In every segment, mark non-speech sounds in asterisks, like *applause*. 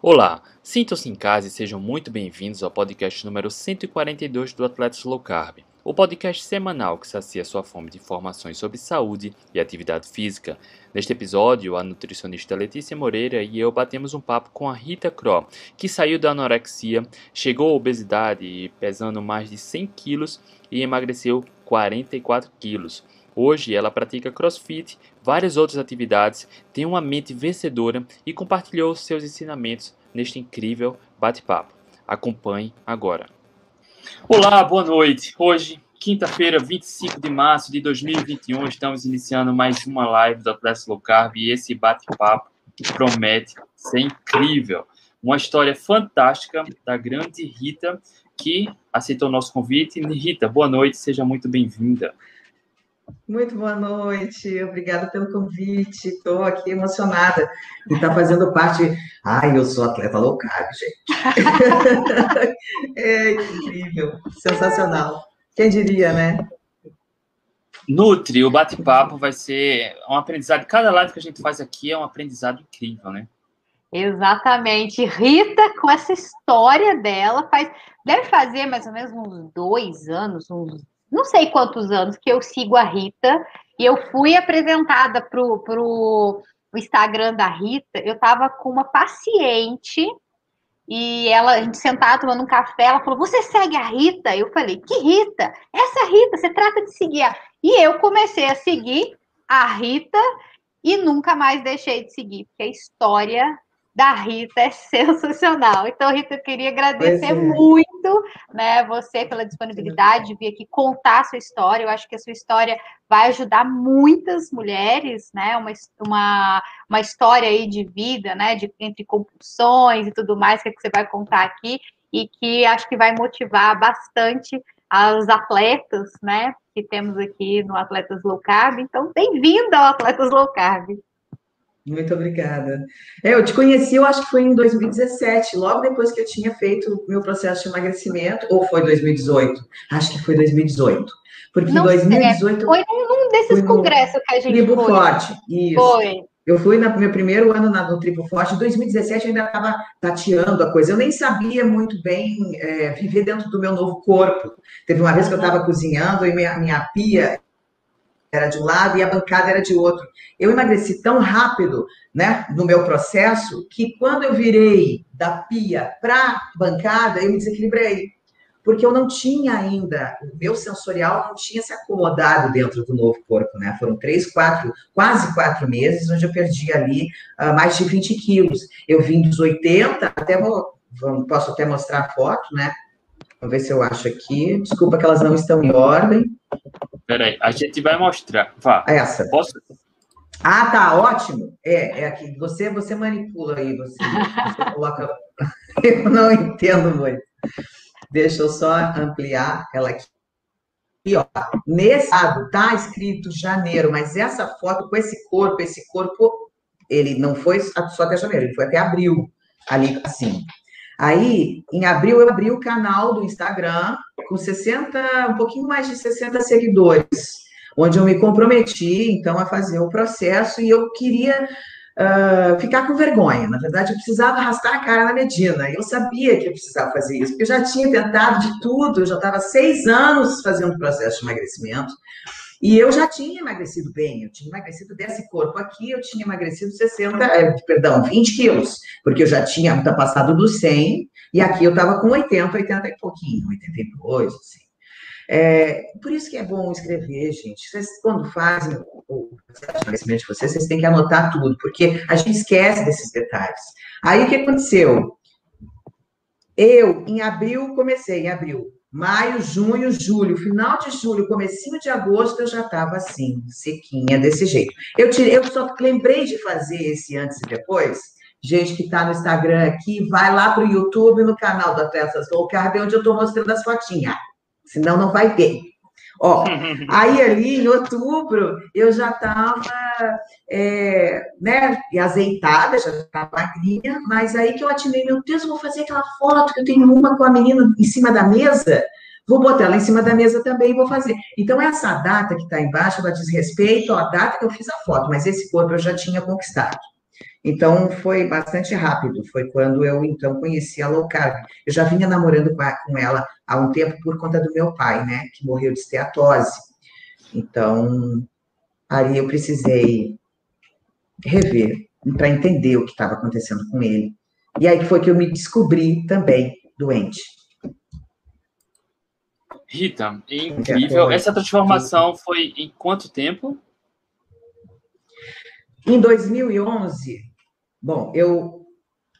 Olá, sintam-se em casa e sejam muito bem-vindos ao podcast número 142 do Atletas Low Carb, o podcast semanal que sacia sua fome de informações sobre saúde e atividade física. Neste episódio, a nutricionista Letícia Moreira e eu batemos um papo com a Rita Cro, que saiu da anorexia, chegou à obesidade pesando mais de 100 quilos e emagreceu 44 quilos. Hoje ela pratica crossfit, várias outras atividades, tem uma mente vencedora e compartilhou seus ensinamentos neste incrível bate-papo. Acompanhe agora. Olá, boa noite. Hoje, quinta-feira, 25 de março de 2021, estamos iniciando mais uma live do Atlético Low Carb e esse bate-papo promete ser incrível. Uma história fantástica da grande Rita, que aceitou o nosso convite. Rita, boa noite, seja muito bem-vinda. Muito boa noite, obrigada pelo convite. Estou aqui emocionada de estar fazendo parte. Ai, eu sou atleta low carb, gente. *laughs* é incrível, sensacional. Quem diria, né? Nutri, o bate-papo vai ser um aprendizado. Cada live que a gente faz aqui é um aprendizado incrível, né? Exatamente. Rita, com essa história dela, faz, deve fazer mais ou menos uns dois anos, uns não sei quantos anos que eu sigo a Rita, e eu fui apresentada para o Instagram da Rita, eu estava com uma paciente, e ela, a gente sentada tomando um café, ela falou, você segue a Rita? Eu falei, que Rita? Essa Rita, você trata de seguir. E eu comecei a seguir a Rita, e nunca mais deixei de seguir, porque a história da Rita é sensacional. Então, Rita, eu queria agradecer é. muito, né, você pela disponibilidade de vir aqui contar a sua história. Eu acho que a sua história vai ajudar muitas mulheres, né, uma, uma, uma história aí de vida, né, de, entre compulsões e tudo mais que, é que você vai contar aqui e que acho que vai motivar bastante as atletas, né, que temos aqui no Atletas Low Carb. Então, bem-vinda ao Atletas Low Carb. Muito obrigada. É, eu te conheci, eu acho que foi em 2017, logo depois que eu tinha feito o meu processo de emagrecimento, ou foi 2018? Acho que foi 2018. Porque em 2018. Foi num desses congressos que a gente Tribo foi. Forte, isso. Foi. Eu fui no meu primeiro ano na, no Tribo Forte, em 2017 eu ainda estava tateando a coisa. Eu nem sabia muito bem é, viver dentro do meu novo corpo. Teve uma vez que eu estava cozinhando e minha, minha pia era de um lado e a bancada era de outro. Eu emagreci tão rápido, né, no meu processo, que quando eu virei da pia para bancada, eu me desequilibrei. Porque eu não tinha ainda, o meu sensorial não tinha se acomodado dentro do novo corpo, né? Foram três, quatro, quase quatro meses, onde eu perdi ali uh, mais de 20 quilos. Eu vim dos 80, até vou, posso até mostrar a foto, né? Vamos ver se eu acho aqui. Desculpa que elas não estão em ordem. Peraí, a gente vai mostrar. Vá. Essa. Posso? Ah, tá, ótimo. É, é aqui. Você, você manipula aí, você, você coloca. *laughs* Eu não entendo muito. Deixa eu só ampliar ela aqui. E, ó, nesse lado tá escrito janeiro, mas essa foto com esse corpo, esse corpo, ele não foi só até janeiro, ele foi até abril, ali assim. Aí, em abril, eu abri o canal do Instagram com 60, um pouquinho mais de 60 seguidores, onde eu me comprometi, então, a fazer o processo e eu queria uh, ficar com vergonha. Na verdade, eu precisava arrastar a cara na Medina. Eu sabia que eu precisava fazer isso, porque eu já tinha tentado de tudo, eu já estava seis anos fazendo processo de emagrecimento. E eu já tinha emagrecido bem, eu tinha emagrecido desse corpo aqui, eu tinha emagrecido 60, eh, perdão, 20 quilos, porque eu já tinha passado dos 100, e aqui eu estava com 80, 80 e pouquinho, 82, assim. É, por isso que é bom escrever, gente. Vocês, quando fazem o emagrecimento de vocês, vocês têm que anotar tudo, porque a gente esquece desses detalhes. Aí o que aconteceu? Eu, em abril, comecei, em abril, Maio, junho, julho, final de julho, comecinho de agosto, eu já estava assim, sequinha, desse jeito. Eu, tirei, eu só lembrei de fazer esse antes e depois. Gente que está no Instagram aqui, vai lá para o YouTube, no canal da Peças Low Carb, onde eu estou mostrando as fotinhas. Senão não vai ver. Ó, *laughs* aí ali em outubro eu já estava é, né, azeitada, já estava magrinha, mas aí que eu atinei, meu Deus, eu vou fazer aquela foto que eu tenho uma com a menina em cima da mesa, vou botar ela em cima da mesa também e vou fazer. Então, essa data que está embaixo, ela diz respeito à data que eu fiz a foto, mas esse corpo eu já tinha conquistado. Então, foi bastante rápido. Foi quando eu, então, conheci a low carb. Eu já vinha namorando com, ela há um tempo por conta do meu pai, né? Que morreu de esteatose. Então, aí eu precisei rever para entender o que estava acontecendo com ele. E aí foi que eu me descobri também doente. Rita, incrível. Essa transformação foi em quanto tempo? Em 2011, bom, eu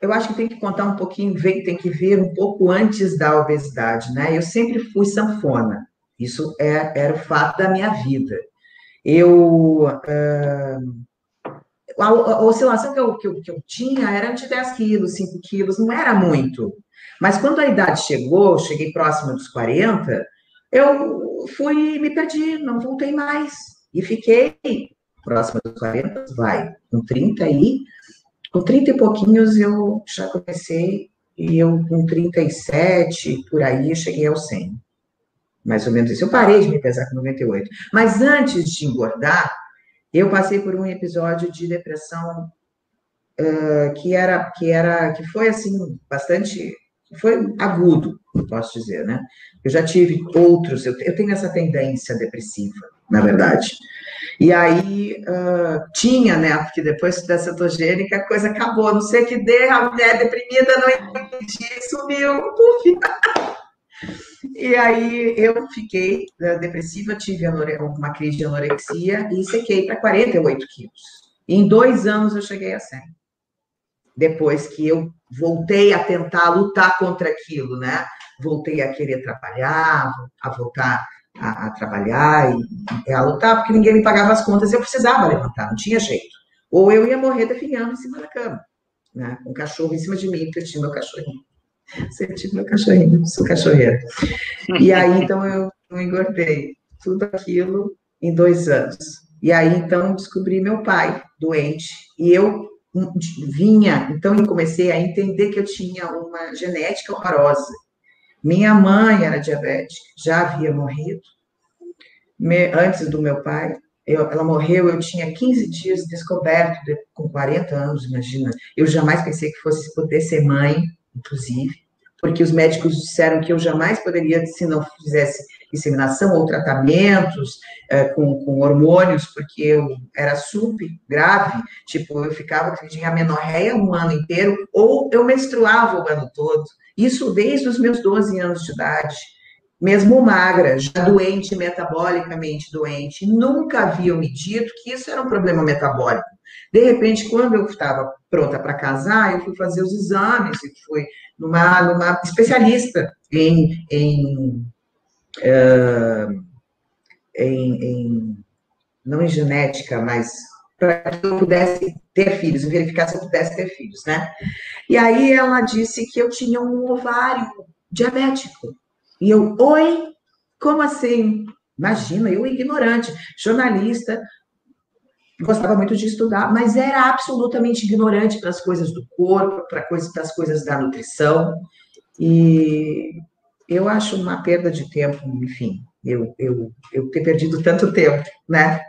eu acho que tem que contar um pouquinho, tem que ver um pouco antes da obesidade, né? Eu sempre fui sanfona. Isso é, era o fato da minha vida. Eu uh, a, a, oscilação que eu, que, eu, que eu tinha era de 10 quilos, 5 quilos, não era muito. Mas quando a idade chegou, cheguei próxima dos 40, eu fui, me perdi, não voltei mais. E fiquei próxima dos 40, vai, com 30 aí, com 30 e pouquinhos eu já comecei, e eu com 37, por aí, cheguei ao 100. Mais ou menos isso. Eu parei de me pesar com 98. Mas antes de engordar, eu passei por um episódio de depressão uh, que era, que era, que foi assim, bastante, foi agudo, posso dizer, né? Eu já tive outros, eu, eu tenho essa tendência depressiva, na verdade. E aí uh, tinha, né? Porque depois da cetogênica a coisa acabou. Não sei que dê, a mulher deprimida não entendi, sumiu, puf. *laughs* E aí eu fiquei uh, depressiva, tive uma crise de anorexia e sequei para 48 quilos. Em dois anos eu cheguei a 100. Depois que eu voltei a tentar lutar contra aquilo, né? Voltei a querer trabalhar, a voltar a, a trabalhar e, e, a lutar, porque ninguém me pagava as contas, eu precisava levantar, não tinha jeito. Ou eu ia morrer definhando em cima da cama, né? Um cachorro em cima de mim, porque eu tinha meu cachorrinho. *laughs* Tinha meu cachorrinho, sou cachorreira. E aí, então, eu, eu engordei tudo aquilo em dois anos. E aí, então, descobri meu pai doente, e eu vinha, então eu comecei a entender que eu tinha uma genética horrorosa. Minha mãe era diabética, já havia morrido. Me, antes do meu pai, eu, ela morreu, eu tinha 15 dias descoberto, de, com 40 anos, imagina. Eu jamais pensei que fosse poder ser mãe, inclusive, porque os médicos disseram que eu jamais poderia, se não fizesse inseminação ou tratamentos é, com, com, hormônios, porque eu era super grave, tipo, eu ficava, tinha amenorreia um ano inteiro, ou eu menstruava o ano todo, isso desde os meus 12 anos de idade, mesmo magra, já doente, metabolicamente doente, nunca haviam me dito que isso era um problema metabólico. De repente, quando eu estava pronta para casar, eu fui fazer os exames e fui numa, numa especialista em, em uh, em, em, não em genética, mas para que eu pudesse ter filhos, verificar se eu pudesse ter filhos, né? E aí ela disse que eu tinha um ovário diabético. E eu, oi, como assim? Imagina, eu ignorante, jornalista, gostava muito de estudar, mas era absolutamente ignorante para as coisas do corpo, para coisas, as coisas da nutrição. E eu acho uma perda de tempo, enfim, eu, eu, eu ter perdido tanto tempo, né?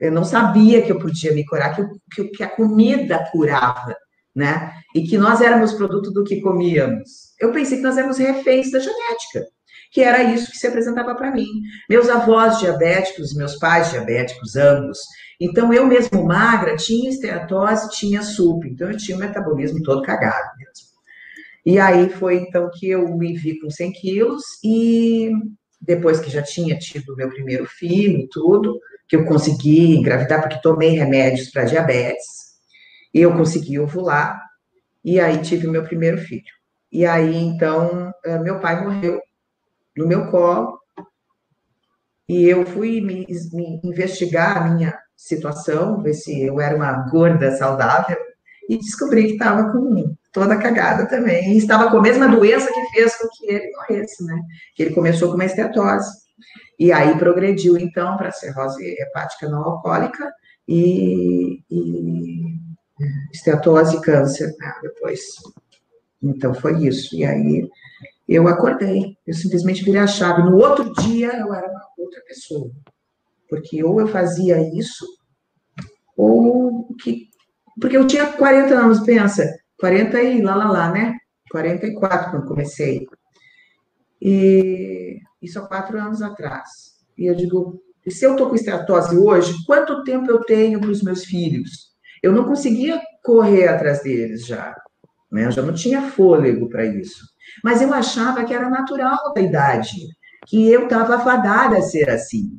Eu não sabia que eu podia me curar, que, que, que a comida curava, né? E que nós éramos produto do que comíamos. Eu pensei que nós éramos reféns da genética, que era isso que se apresentava para mim. Meus avós diabéticos, meus pais diabéticos, ambos. Então, eu mesmo magra, tinha esteatose, tinha SUP. Então, eu tinha o metabolismo todo cagado mesmo. E aí foi então que eu me vi com 100 quilos e depois que já tinha tido meu primeiro filho e tudo, que eu consegui engravidar porque tomei remédios para diabetes, e eu consegui ovular, e aí tive meu primeiro filho. E aí, então, eh, meu pai morreu no meu colo, e eu fui me, me investigar a minha situação, ver se eu era uma gorda saudável, e descobri que estava com toda cagada também. E estava com a mesma doença que fez com que ele morresse, né? Que ele começou com uma estetose. E aí progrediu, então, para cirrose hepática não alcoólica e, e estetose e câncer né, depois. Então, foi isso. E aí eu acordei, eu simplesmente virei a chave. No outro dia, eu era uma outra pessoa. Porque ou eu fazia isso, ou que porque eu tinha 40 anos, pensa, 40 e lá, lá, lá, né? 44 quando comecei. E isso há quatro anos atrás. E eu digo, se eu estou com esteatose hoje, quanto tempo eu tenho para os meus filhos? Eu não conseguia correr atrás deles já, né? Eu já não tinha fôlego para isso. Mas eu achava que era natural da idade, que eu estava fadada a ser assim.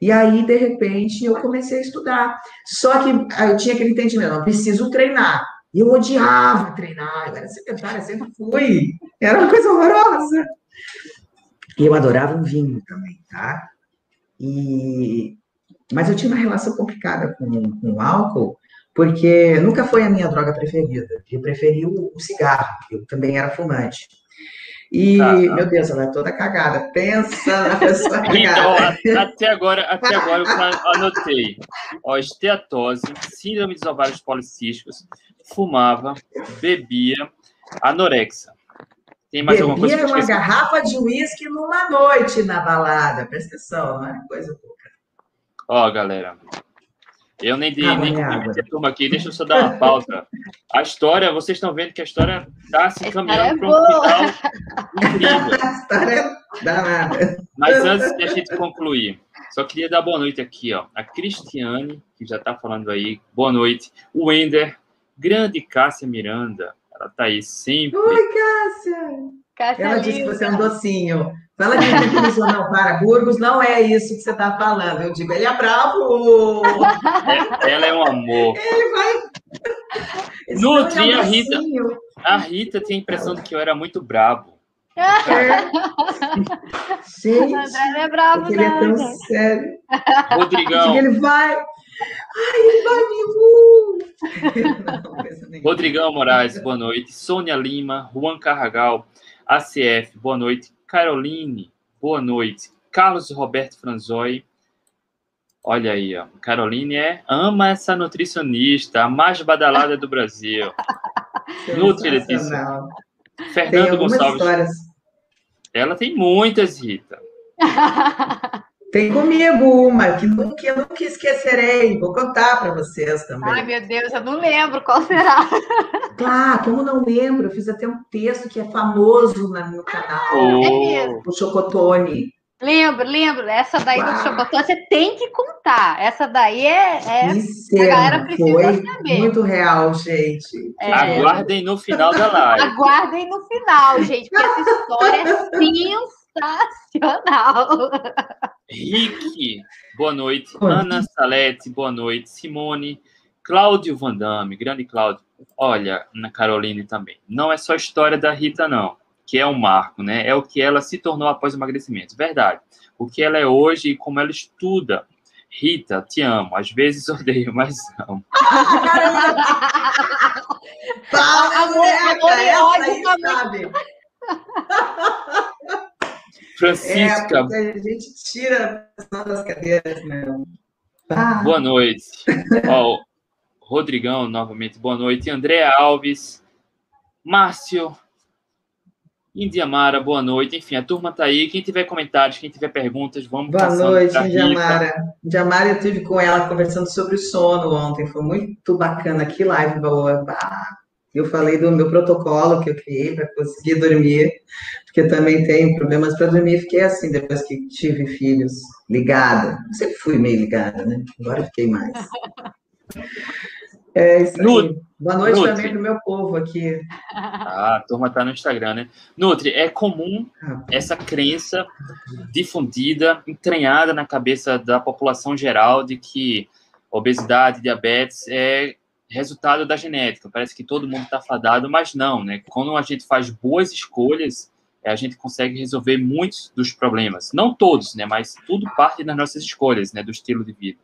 E aí, de repente, eu comecei a estudar. Só que eu tinha aquele entendimento, não preciso treinar. Eu odiava treinar, eu era secretária, sempre fui. Era uma coisa horrorosa. E eu adorava um vinho também, tá? E... Mas eu tinha uma relação complicada com, com o álcool, porque nunca foi a minha droga preferida. Eu preferi o, o cigarro, eu também era fumante. E, tá, tá. meu Deus, ela é toda cagada. Pensa na pessoa *laughs* cagada. Então, até agora, até agora eu anotei. Ó, esteatose, síndrome dos ovários policísticos, fumava, bebia, anorexia. Tem mais Bebia alguma coisa? Uma garrafa de uísque numa noite na balada. Presta atenção, não é coisa pouca. Ó, galera, eu nem dei, nem a turma aqui, deixa eu só dar uma pausa. A história, vocês estão vendo que a história está se caminhando é para um final incrível. *laughs* A história danada. Mas antes de a gente concluir, só queria dar boa noite aqui, ó. A Cristiane, que já está falando aí, boa noite. O Wender, grande Cássia Miranda, ela está aí sempre. Oi, Cássia! Cássia ela disse que você é um docinho. Fala que tranquilizou, não, para, Burgos, não é isso que você está falando. Eu digo, ele é bravo. *laughs* Ela é um amor. Ele vai. Nutri, é a Rita. A Rita tem a impressão de que eu era muito bravo. É. *laughs* Gente, é bravo, ele é tão sério. Rodrigão. Ele vai. Ai, me *laughs* Rodrigão Moraes, boa noite. Sônia Lima, Juan Carragal, ACF, boa noite. Caroline, boa noite. Carlos Roberto Franzoi. Olha aí, ó. Caroline é ama essa nutricionista, a mais badalada do Brasil. *laughs* Nutri Letícia. Fernando Gonçalves. Histórias. Ela tem muitas, Rita. *laughs* Tem comigo uma que nunca, eu nunca esquecerei. Vou contar para vocês também. Ai, meu Deus, eu não lembro qual será. Claro, como não lembro? Eu fiz até um texto que é famoso no canal. Oh. É mesmo. O Chocotone. Lembro, lembro. Essa daí Uau. do Chocotone você tem que contar. Essa daí é. é a galera precisa foi saber. Muito real, gente. É. Aguardem no final da live. Aguardem no final, gente, porque essa história é *laughs* sensacional. Rick, boa noite. Ana Salete, boa noite. Simone, Cláudio Vandame, grande Cláudio. Olha, na Caroline também. Não é só a história da Rita, não, que é um marco, né? É o que ela se tornou após o emagrecimento. Verdade. O que ela é hoje e como ela estuda. Rita, te amo. Às vezes *laughs* odeio, mas amo. Fala, amor, amor, sabe. *laughs* Francisca. É, a gente tira as cadeiras, meu. Ah. Boa noite. Ó, Rodrigão, novamente, boa noite. André Alves, Márcio, Indiamara, boa noite. Enfim, a turma tá aí. Quem tiver comentários, quem tiver perguntas, vamos Boa noite, Indiamara. Indiamara, eu estive com ela conversando sobre o sono ontem. Foi muito bacana. Que live boa. Eu falei do meu protocolo que eu criei para conseguir dormir, porque também tenho problemas para dormir. Fiquei assim depois que tive filhos, ligada. Sempre fui meio ligada, né? Agora fiquei mais. É isso aí. Boa noite Nutri. também do meu povo aqui. Ah, a turma tá no Instagram, né? Nutri, é comum essa crença difundida, entranhada na cabeça da população geral de que obesidade, diabetes é resultado da genética. Parece que todo mundo está fadado, mas não, né? Quando a gente faz boas escolhas, a gente consegue resolver muitos dos problemas. Não todos, né? Mas tudo parte das nossas escolhas, né? Do estilo de vida.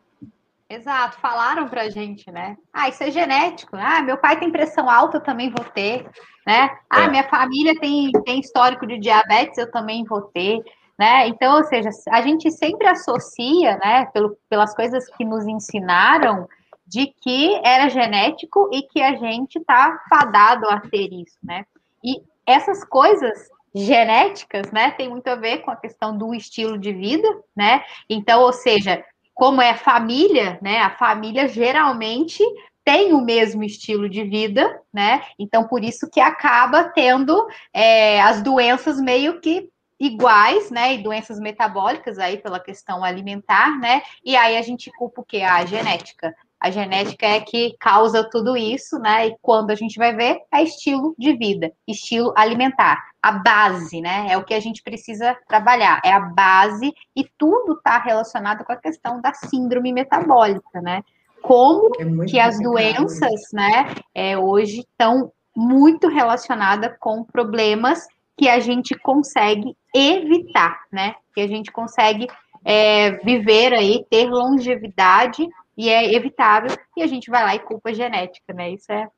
Exato, falaram pra gente, né? Ah, isso é genético. Ah, meu pai tem pressão alta, eu também vou ter, né? Ah, é. minha família tem, tem histórico de diabetes, eu também vou ter, né? Então, ou seja, a gente sempre associa, né, pelo, pelas coisas que nos ensinaram, de que era genético e que a gente tá fadado a ter isso, né? E essas coisas genéticas, né, tem muito a ver com a questão do estilo de vida, né? Então, ou seja, como é família, né? A família geralmente têm o mesmo estilo de vida, né? Então, por isso que acaba tendo é, as doenças meio que iguais, né? E doenças metabólicas aí pela questão alimentar, né? E aí a gente culpa o quê? A genética. A genética é que causa tudo isso, né? E quando a gente vai ver, é estilo de vida, estilo alimentar, a base, né? É o que a gente precisa trabalhar, é a base e tudo está relacionado com a questão da síndrome metabólica, né? Como é que as doenças, né, é, hoje estão muito relacionadas com problemas que a gente consegue evitar, né? Que a gente consegue é, viver aí, ter longevidade e é evitável, e a gente vai lá e culpa a genética, né? Isso é,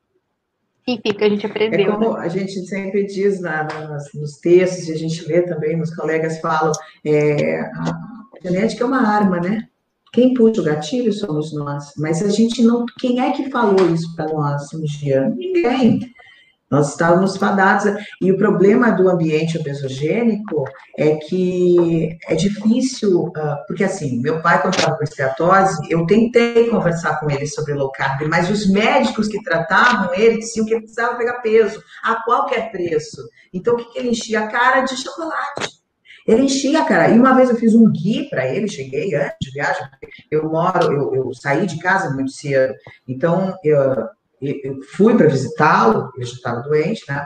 enfim, que a gente aprendeu. É como a gente sempre diz na, nas, nos textos, e a gente lê também, os colegas falam, é, a genética é uma arma, né? Quem puxa o gatilho somos nós, mas a gente não. Quem é que falou isso para nós um dia? Ninguém. Nós estávamos fadados. E o problema do ambiente obesogênico é que é difícil, ah, porque assim, meu pai, quando estava com esteatose, eu tentei conversar com ele sobre low carb, mas os médicos que tratavam ele diziam que ele precisava pegar peso a qualquer preço. Então, o que, que ele enchia? A cara de chocolate. Ele enchia a cara. E uma vez eu fiz um guia para ele, cheguei antes de viagem, eu moro, eu, eu saí de casa muito cedo. Então, eu, eu fui para visitá-lo, ele já estava doente, né?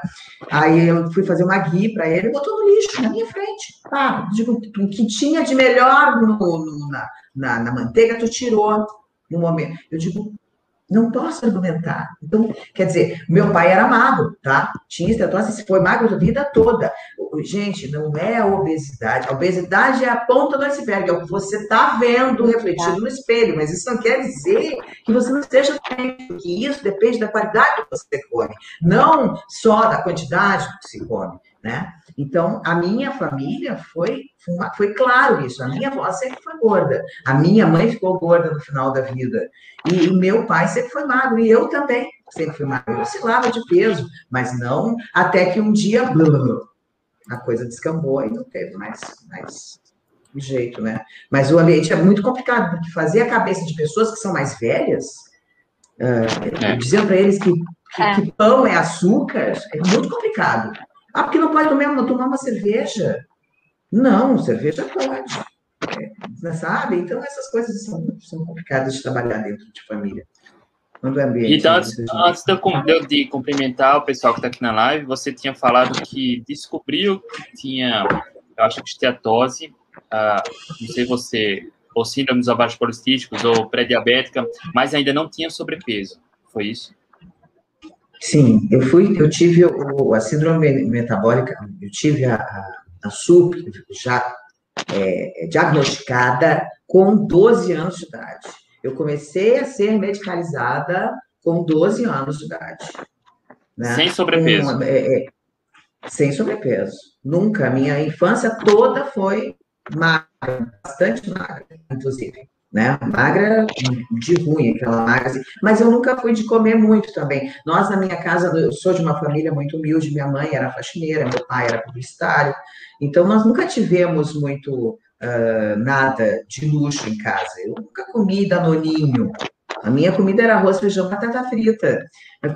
Aí eu fui fazer uma guia para ele, botou no lixo na minha frente. Pá, digo, o que tinha de melhor no, no, na, na, na, manteiga, tu tirou no momento. Eu digo, não posso argumentar. Então, quer dizer, meu pai era magro, tá? Tinha estetose, foi magro a vida toda. Gente, não é a obesidade. A obesidade é a ponta do iceberg, é o que você está vendo refletido no espelho, mas isso não quer dizer que você não esteja doente, porque isso depende da qualidade que você come, não só da quantidade que se come, né? Então, a minha família foi, foi claro isso. A minha avó sempre foi gorda. A minha mãe ficou gorda no final da vida. E, e meu pai sempre foi magro. E eu também sempre fui magro. Eu oscilava de peso, mas não até que um dia a coisa descambou e não teve mais, mais jeito, né? Mas o ambiente é muito complicado, porque fazer a cabeça de pessoas que são mais velhas, uh, é. dizendo para eles que, que, é. que pão é açúcar, é muito complicado. Ah, porque não pode tomar, tomar uma cerveja? Não, cerveja pode. É, sabe? Então, essas coisas são, são complicadas de trabalhar dentro de família. Quando é ambiente. Então, antes, antes de, eu, de cumprimentar o pessoal que está aqui na live, você tinha falado que descobriu que tinha, eu acho que esteatose, ah, não sei você, ou síndrome dos abaixo polistísticos, ou pré-diabética, mas ainda não tinha sobrepeso. Foi isso? Sim, eu fui, eu tive o, a síndrome metabólica, eu tive a, a, a SUP já é, diagnosticada com 12 anos de idade. Eu comecei a ser medicalizada com 12 anos de idade. Né? Sem sobrepeso. Com, é, é, sem sobrepeso. Nunca. Minha infância toda foi magra, bastante magra, inclusive né? Magra de ruim, aquela magra, assim. mas eu nunca fui de comer muito também. Nós, na minha casa, eu sou de uma família muito humilde, minha mãe era faxineira, meu pai era publicitário, então nós nunca tivemos muito uh, nada de luxo em casa. Eu nunca comi danoninho. A minha comida era arroz, feijão, batata frita.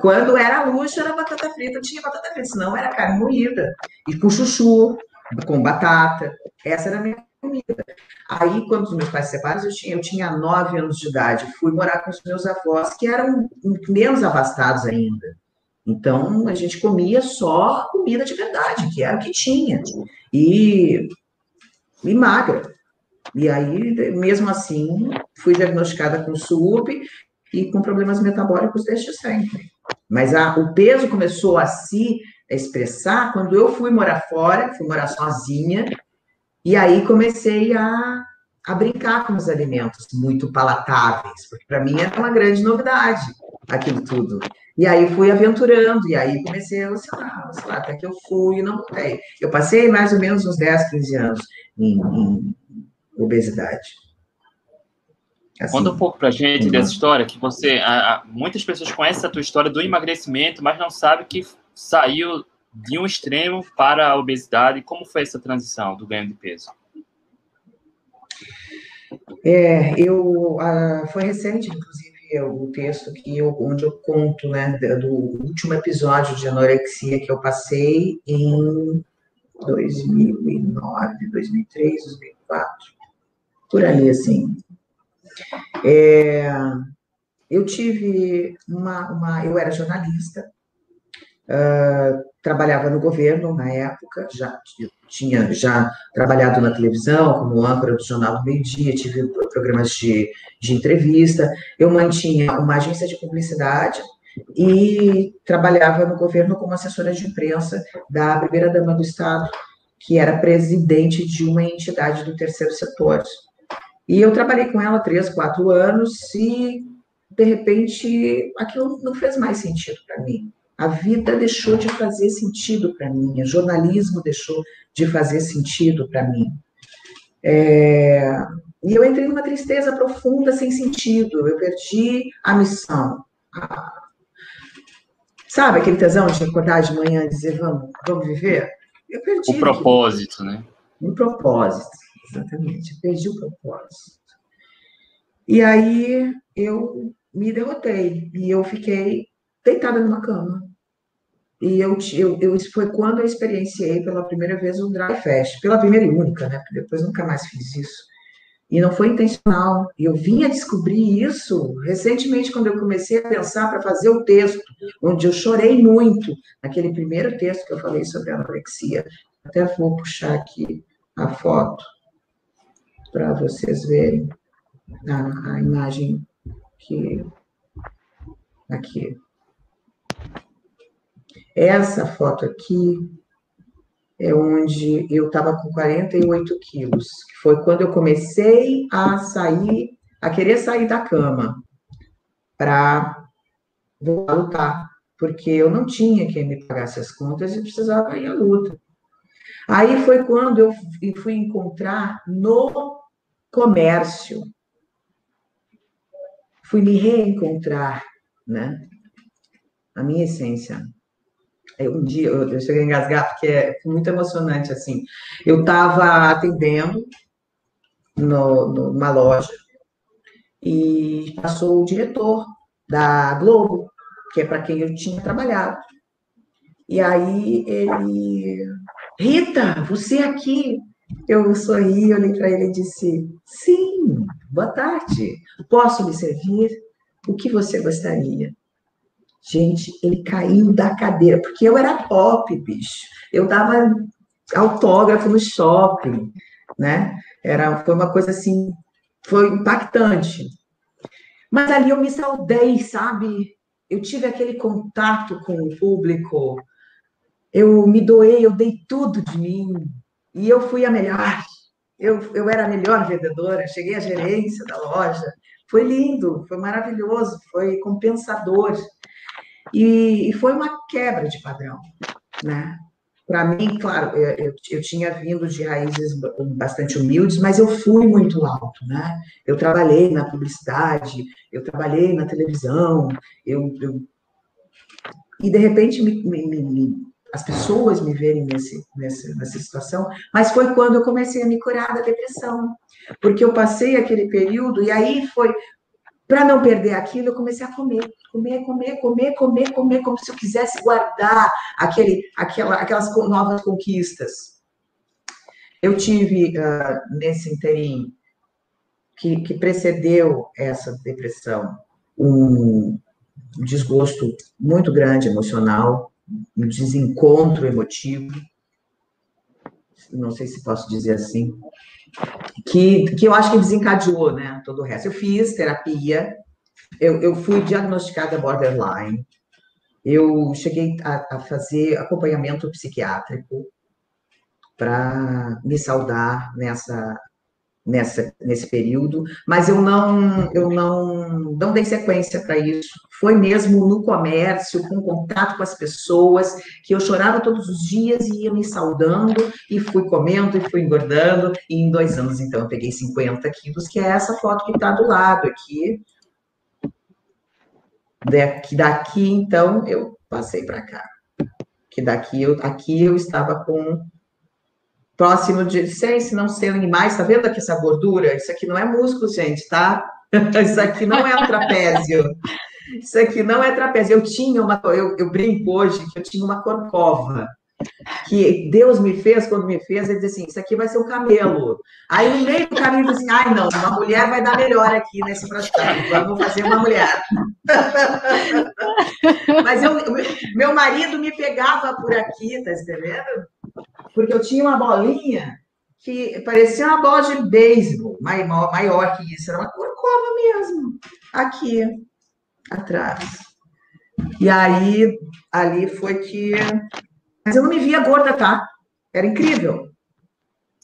Quando era luxo, era batata frita, tinha batata frita, senão era carne moída. E com chuchu, com batata. Essa era a minha comida. Aí, quando os meus pais se separaram, eu tinha, eu tinha nove anos de idade, fui morar com os meus avós, que eram menos abastados ainda. Então, a gente comia só comida de verdade, que era o que tinha. E, e magra. E aí, mesmo assim, fui diagnosticada com SUP e com problemas metabólicos desde sempre. Mas a, o peso começou a se expressar quando eu fui morar fora, fui morar sozinha, e aí comecei a, a brincar com os alimentos muito palatáveis, porque para mim era uma grande novidade aquilo tudo. E aí fui aventurando, e aí comecei a oscilar, oscilar até que eu fui e não voltei. Eu passei mais ou menos uns 10, 15 anos em, em obesidade. Assim, Conta um pouco pra gente uhum. dessa história, que você. A, a, muitas pessoas conhecem a tua história do emagrecimento, mas não sabem que saiu de um extremo para a obesidade. Como foi essa transição do ganho de peso? É, eu foi recente, inclusive, é o texto que eu, onde eu conto, né, do último episódio de anorexia que eu passei em 2009, 2003, 2004, por aí, assim. É, eu tive uma, uma, eu era jornalista, uh, trabalhava no governo na época, já tinha já trabalhado na televisão como âncora do Jornal do Meio Dia, tive programas de, de entrevista, eu mantinha uma agência de publicidade e trabalhava no governo como assessora de imprensa da primeira-dama do Estado, que era presidente de uma entidade do terceiro setor. E eu trabalhei com ela três, quatro anos e, de repente, aquilo não fez mais sentido para mim. A vida deixou de fazer sentido para mim, o jornalismo deixou de fazer sentido para mim. É... E eu entrei numa tristeza profunda, sem sentido. Eu perdi a missão. Sabe aquele tesão de acordar de manhã e dizer, vamos, vamos viver? Eu perdi. O propósito, né? O propósito, exatamente. Eu perdi o propósito. E aí eu me derrotei. E eu fiquei deitada numa cama. E eu, eu, eu, foi quando eu experienciei pela primeira vez o Dry Fest, pela primeira e única, né? Porque depois nunca mais fiz isso. E não foi intencional. E eu vim a descobrir isso recentemente, quando eu comecei a pensar para fazer o texto, onde eu chorei muito, naquele primeiro texto que eu falei sobre anorexia. Até vou puxar aqui a foto para vocês verem a, a imagem que. Aqui. Essa foto aqui é onde eu estava com 48 quilos, que foi quando eu comecei a sair, a querer sair da cama para lutar, porque eu não tinha quem me pagasse as contas e precisava ir à luta. Aí foi quando eu fui encontrar no comércio, fui me reencontrar, né? A minha essência um dia, eu, cheguei a engasgar, porque é muito emocionante, assim. Eu estava atendendo no, numa loja e passou o diretor da Globo, que é para quem eu tinha trabalhado. E aí ele, Rita, você aqui? Eu sorri, olhei para ele e disse: Sim, boa tarde. Posso lhe servir? O que você gostaria? Gente, ele caiu da cadeira, porque eu era pop, bicho. Eu dava autógrafo no shopping, né? Era, foi uma coisa assim, foi impactante. Mas ali eu me saudei, sabe? Eu tive aquele contato com o público, eu me doei, eu dei tudo de mim, e eu fui a melhor. Eu, eu era a melhor vendedora, cheguei à gerência da loja. Foi lindo, foi maravilhoso, foi compensador. E, e foi uma quebra de padrão, né? Para mim, claro, eu, eu, tinha vindo de raízes bastante humildes, mas eu fui muito alto, né? Eu trabalhei na publicidade, eu trabalhei na televisão, eu, eu... e de repente me, me, me, as pessoas me verem nesse, nessa, nessa situação, mas foi quando eu comecei a me curar da depressão, porque eu passei aquele período e aí foi para não perder aquilo, eu comecei a comer, comer, comer, comer, comer, comer, como se eu quisesse guardar aquele, aquela, aquelas novas conquistas. Eu tive, uh, nesse interim, que, que precedeu essa depressão, um desgosto muito grande emocional, um desencontro emotivo, não sei se posso dizer assim, que, que eu acho que desencadeou, né, todo o resto. Eu fiz terapia, eu, eu fui diagnosticada borderline, eu cheguei a, a fazer acompanhamento psiquiátrico para me saudar nessa nessa, nesse período, mas eu não, eu não, não dei sequência para isso. Foi mesmo no comércio, com contato com as pessoas, que eu chorava todos os dias e ia me saudando, e fui comendo e fui engordando, e em dois anos, então, eu peguei 50 quilos, que é essa foto que está do lado aqui. Daqui, daqui, então, eu passei para cá. Que daqui, eu, aqui eu estava com próximo de 100, se não 100 animais. Tá vendo aqui essa gordura? Isso aqui não é músculo, gente, tá? *laughs* Isso aqui não é um trapézio. Isso aqui não é trapézio. Eu tinha uma, eu, eu brinco hoje que eu tinha uma corcova que Deus me fez, quando me fez, ele disse assim: Isso aqui vai ser um camelo. Aí, no meio do caminho, assim: Ai, não, uma mulher vai dar melhor aqui nesse processo. Vamos fazer uma mulher. *laughs* Mas eu, meu marido me pegava por aqui, tá entendendo? Porque eu tinha uma bolinha que parecia uma bola de beisebol, maior, maior que isso, era uma corcova mesmo, aqui, atrás. E aí, ali foi que mas eu não me via gorda, tá? Era incrível.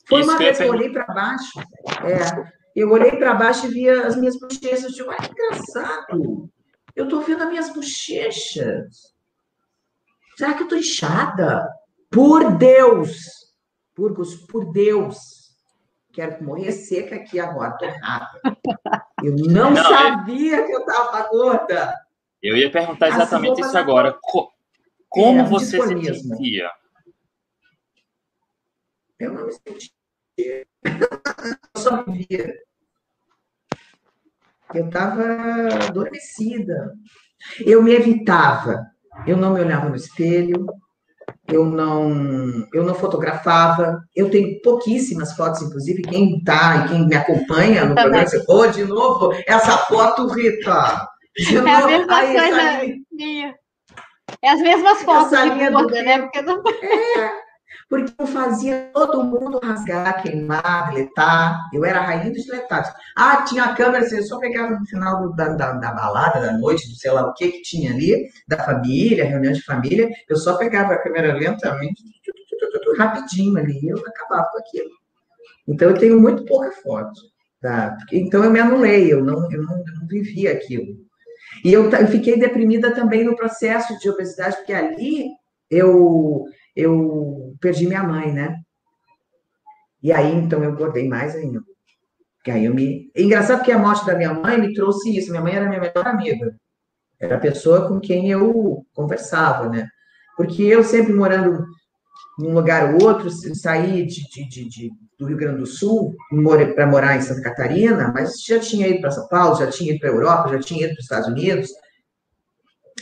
Foi Isso uma vez que eu olhei para baixo, é, eu olhei para baixo e via as minhas bochechas. Eu digo, que engraçado. Eu tô vendo as minhas bochechas. Será que eu tô inchada? Por Deus! Burgos, por Deus! Quero morrer seca aqui agora, tô errada. Eu não, não sabia eu... que eu tava gorda. Eu ia perguntar exatamente isso agora. Como é, você se sentia? Eu não me sentia. Eu só via. Eu estava adormecida. Eu me evitava. Eu não me olhava no espelho. Eu não, eu não fotografava. Eu tenho pouquíssimas fotos, inclusive quem está e quem me acompanha no programa, você, oh, de novo, essa foto, Rita. De é novo, a mesma aí, coisa minha. É as mesmas fotos de gorda, né? Porque não... É, porque eu fazia todo mundo rasgar, queimar, deletar. Eu era a rainha dos deletados. Ah, tinha a câmera, você só pegava no final da, da, da, balada, da noite, do sei lá o que que tinha ali, da família, reunião de família. Eu só pegava a câmera lentamente, rapidinho ali, eu acabava com aquilo. Então, eu tenho muito pouca foto. Tá? Então, eu me anulei, eu não, eu não, eu não vivia aquilo. E eu, eu fiquei deprimida também no processo de obesidade, porque ali eu, eu perdi minha mãe, né? E aí, então, eu engordei mais ainda. Que aí eu me... Engraçado que a morte da minha mãe me trouxe isso. Minha mãe era minha melhor amiga. Era a pessoa com quem eu conversava, né? Porque eu sempre morando num lugar ou outro, saí de, de, de, do Rio Grande do Sul para morar em Santa Catarina, mas já tinha ido para São Paulo, já tinha ido para a Europa, já tinha ido para os Estados Unidos.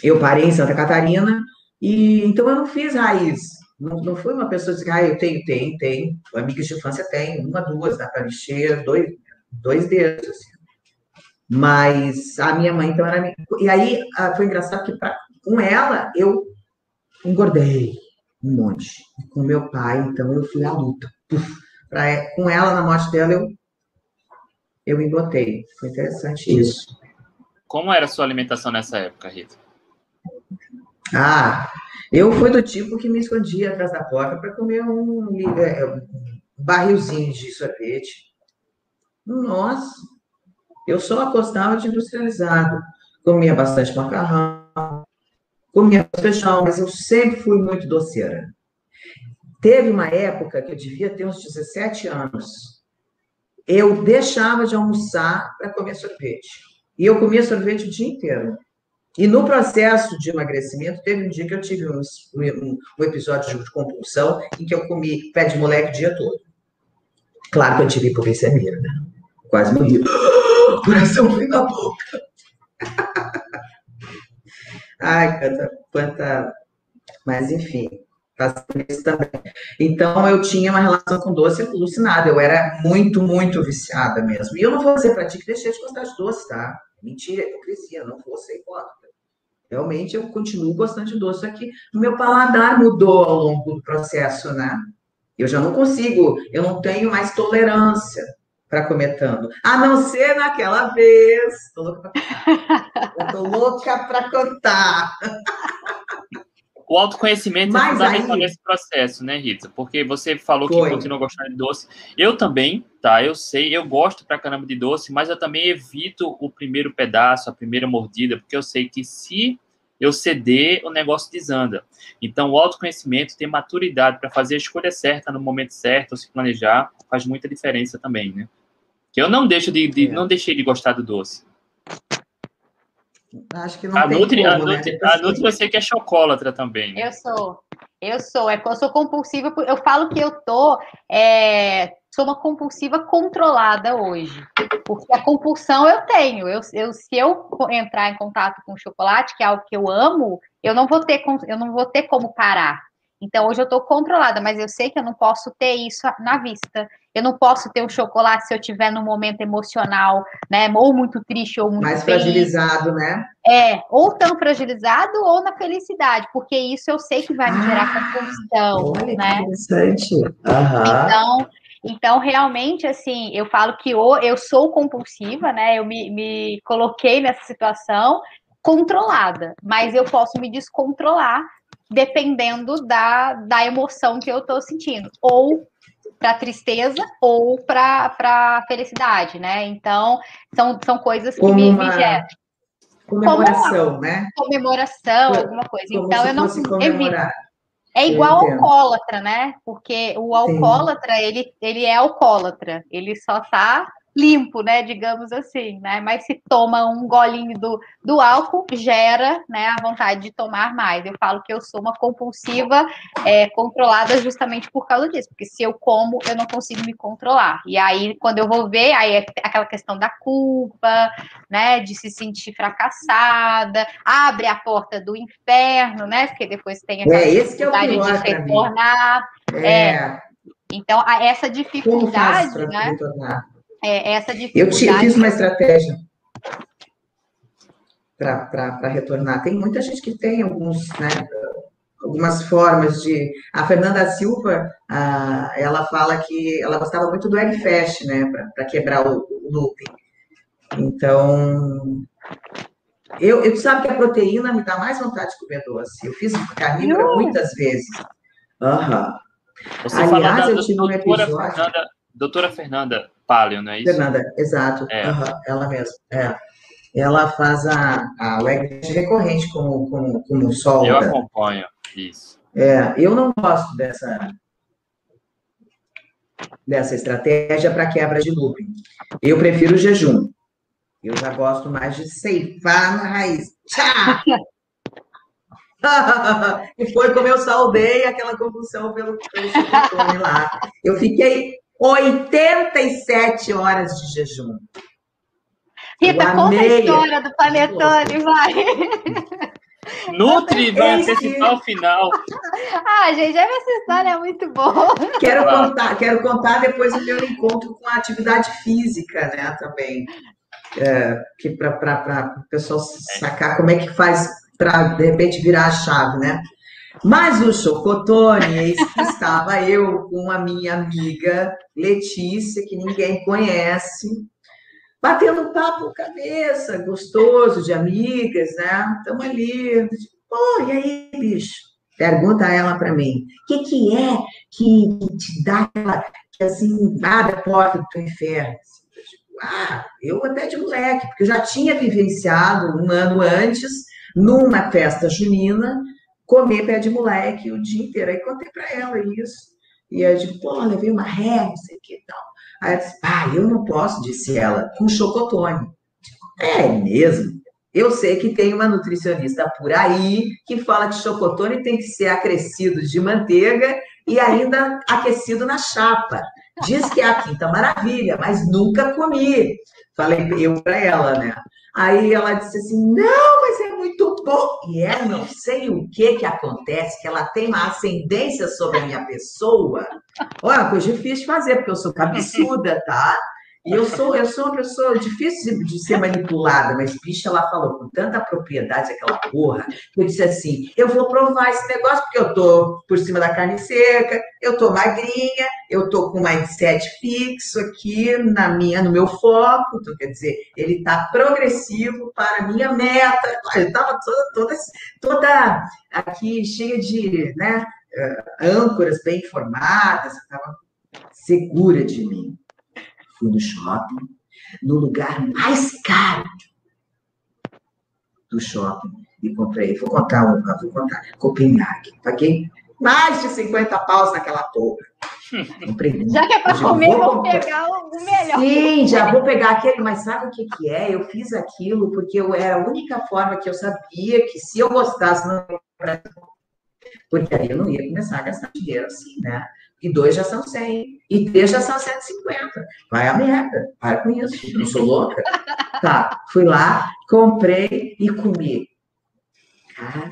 Eu parei em Santa Catarina e então eu não fiz raiz. Não, não fui uma pessoa que ah, eu tenho, tenho, tenho. Amigas de infância tem, uma, duas, dá para mexer, dois, dois dedos, assim. Mas a minha mãe, então, era. E aí ah, foi engraçado que pra, com ela eu engordei um monte. E com meu pai, então, eu fui à luta. Pra, com ela, na morte dela, eu, eu me botei. Foi interessante isso. Como era a sua alimentação nessa época, Rita? Ah, eu fui do tipo que me escondia atrás da porta para comer um, é, um barrilzinho de sorvete. Nossa, eu só gostava de industrializado. Comia bastante macarrão, comia feijão, mas eu sempre fui muito doceira. Teve uma época que eu devia ter uns 17 anos. Eu deixava de almoçar para comer sorvete. E eu comia sorvete o dia inteiro. E no processo de emagrecimento, teve um dia que eu tive um, um, um episódio de compulsão em que eu comi pé de moleque o dia todo. Claro que eu tive hipoglicemia, né? Quase morri. *gasps* Coração foi na boca. *laughs* Ai, quanta, quanta. Mas, enfim, isso também. Então, eu tinha uma relação com doce alucinada. Eu era muito, muito viciada mesmo. E eu não vou dizer para ti que deixei de gostar de doce, tá? Mentira, hipocrisia, não vou ser hipócrita. Realmente, eu continuo gostando de doce, só que o meu paladar mudou ao longo do processo, né? Eu já não consigo, eu não tenho mais tolerância para comer tanto. A não ser naquela vez. Tô louca pra contar. *laughs* Eu tô louca para contar. O autoconhecimento Mas é fundamental aí... nesse processo, né, Rita? Porque você falou Foi. que continua gostando de doce. Eu também, tá? Eu sei, eu gosto pra caramba de doce, mas eu também evito o primeiro pedaço, a primeira mordida, porque eu sei que se eu ceder, o negócio desanda. Então, o autoconhecimento, ter maturidade para fazer a escolha certa no momento certo, se planejar, faz muita diferença também, né? Que eu não deixo de, de é. não deixei de gostar do doce. Acho que não a tem Nutri, como, a, Nutri, né? a Nutri eu sei que é chocolatra também. Né? Eu sou. Eu sou, é eu sou compulsiva, eu falo que eu tô, é, sou uma compulsiva controlada hoje, porque a compulsão eu tenho, eu, eu, se eu entrar em contato com chocolate, que é algo que eu amo, eu não vou ter, eu não vou ter como parar, então, hoje eu estou controlada, mas eu sei que eu não posso ter isso na vista. Eu não posso ter o um chocolate se eu estiver num momento emocional, né? Ou muito triste, ou muito Mais feliz. fragilizado, né? É, ou tão fragilizado, ou na felicidade, porque isso eu sei que vai me gerar ah, compulsão, olha né? Que interessante. Uhum. Então, então, realmente, assim, eu falo que eu sou compulsiva, né? Eu me, me coloquei nessa situação controlada, mas eu posso me descontrolar dependendo da, da emoção que eu estou sentindo, ou para tristeza ou para felicidade, né? Então, são, são coisas que me, me geram. Comemoração, né? Comemoração, alguma coisa. então, eu não evito. É igual alcoólatra, né? Porque o alcoólatra, ele, ele é alcoólatra, ele só tá limpo, né, digamos assim, né? Mas se toma um golinho do, do álcool, gera, né, a vontade de tomar mais. Eu falo que eu sou uma compulsiva é, controlada justamente por causa disso, porque se eu como, eu não consigo me controlar. E aí, quando eu vou ver, aí é aquela questão da culpa, né, de se sentir fracassada, abre a porta do inferno, né, porque depois tem aquela é, esse é o pior de retornar. É. é. Então, essa dificuldade, né? Retornar? é, essa dificuldade. Eu fiz uma estratégia para retornar. Tem muita gente que tem alguns, né, algumas formas de. A Fernanda Silva, ah, ela fala que ela gostava muito do egg fast, né, para quebrar o, o looping. Então, eu, eu sabe que a proteína me dá mais vontade de comer doce. Eu fiz carnívora muitas vezes. Uhum. Você Aliás, eu tive um episódio. Fernanda, doutora Fernanda, Palio, não é isso? Fernanda, exato. É. Uhum, ela mesma. É. Ela faz a, a recorrente como, como, como solda. Eu acompanho, isso. É, eu não gosto dessa, dessa estratégia para quebra de looping. Eu prefiro o jejum. Eu já gosto mais de ceifar na raiz. Tchá! *laughs* e foi como eu saudei aquela convulsão pelo, pelo *laughs* lá. Eu fiquei 87 horas de jejum. Rita, conta a história do panetone, vai. Nutri vai antecipar o final. *laughs* Ah, gente, essa história é muito boa. Quero contar, quero contar depois o meu encontro com a atividade física, né, também. É, que para o pessoal sacar como é que faz para, de repente, virar a chave, né? Mas o Chocotone, estava eu com a minha amiga Letícia, que ninguém conhece, batendo papo cabeça, gostoso, de amigas, né? Estamos ali. Pô, e aí, bicho? Pergunta ela para mim, o que, que é que te dá aquela, que assim, abre a porta do teu inferno? Ah, eu até de moleque, porque eu já tinha vivenciado um ano antes, numa festa junina, comer pé de moleque o dia inteiro. Aí contei para ela isso. E eu digo, pô, levei uma ré, não sei o que e tal. Aí ela disse, ah, eu não posso, disse ela, com chocotone. É mesmo? Eu sei que tem uma nutricionista por aí que fala que chocotone tem que ser acrescido de manteiga e ainda aquecido na chapa. Diz que é a quinta maravilha, mas nunca comi. Falei eu para ela, né? Aí ela disse assim: não, mas é muito bom. E eu não sei o que que acontece, que ela tem uma ascendência sobre a minha pessoa. Olha, coisa difícil de fazer, porque eu sou cabeçuda, tá? E eu sou, eu sou uma pessoa difícil de, de, ser manipulada, mas, bicha, ela falou com tanta propriedade aquela porra, que eu disse assim: eu vou provar esse negócio, porque eu tô por cima da carne seca, eu tô magrinha, eu tô com mindset fixo aqui na minha, no meu foco, então, quer dizer, ele tá progressivo para a minha meta. Eu tava toda, toda, toda aqui cheia de né, âncoras bem formadas, eu tava segura de mim fui no shopping, no lugar mais caro do shopping, e comprei, vou contar, vou contar, Copenhague, paguei mais de 50 paus naquela porra. *laughs* Comprei Já que é para comer, vou, vou pegar o melhor. Sim, já vou pegar aquele, mas sabe o que, que é? Eu fiz aquilo porque eu era a única forma que eu sabia que se eu gostasse, não Porque aí eu não ia começar a gastar dinheiro assim, né? E dois já são 100, e três já são 150. Vai a merda, para com isso, não sou louca. Tá, fui lá, comprei e comi. Cara,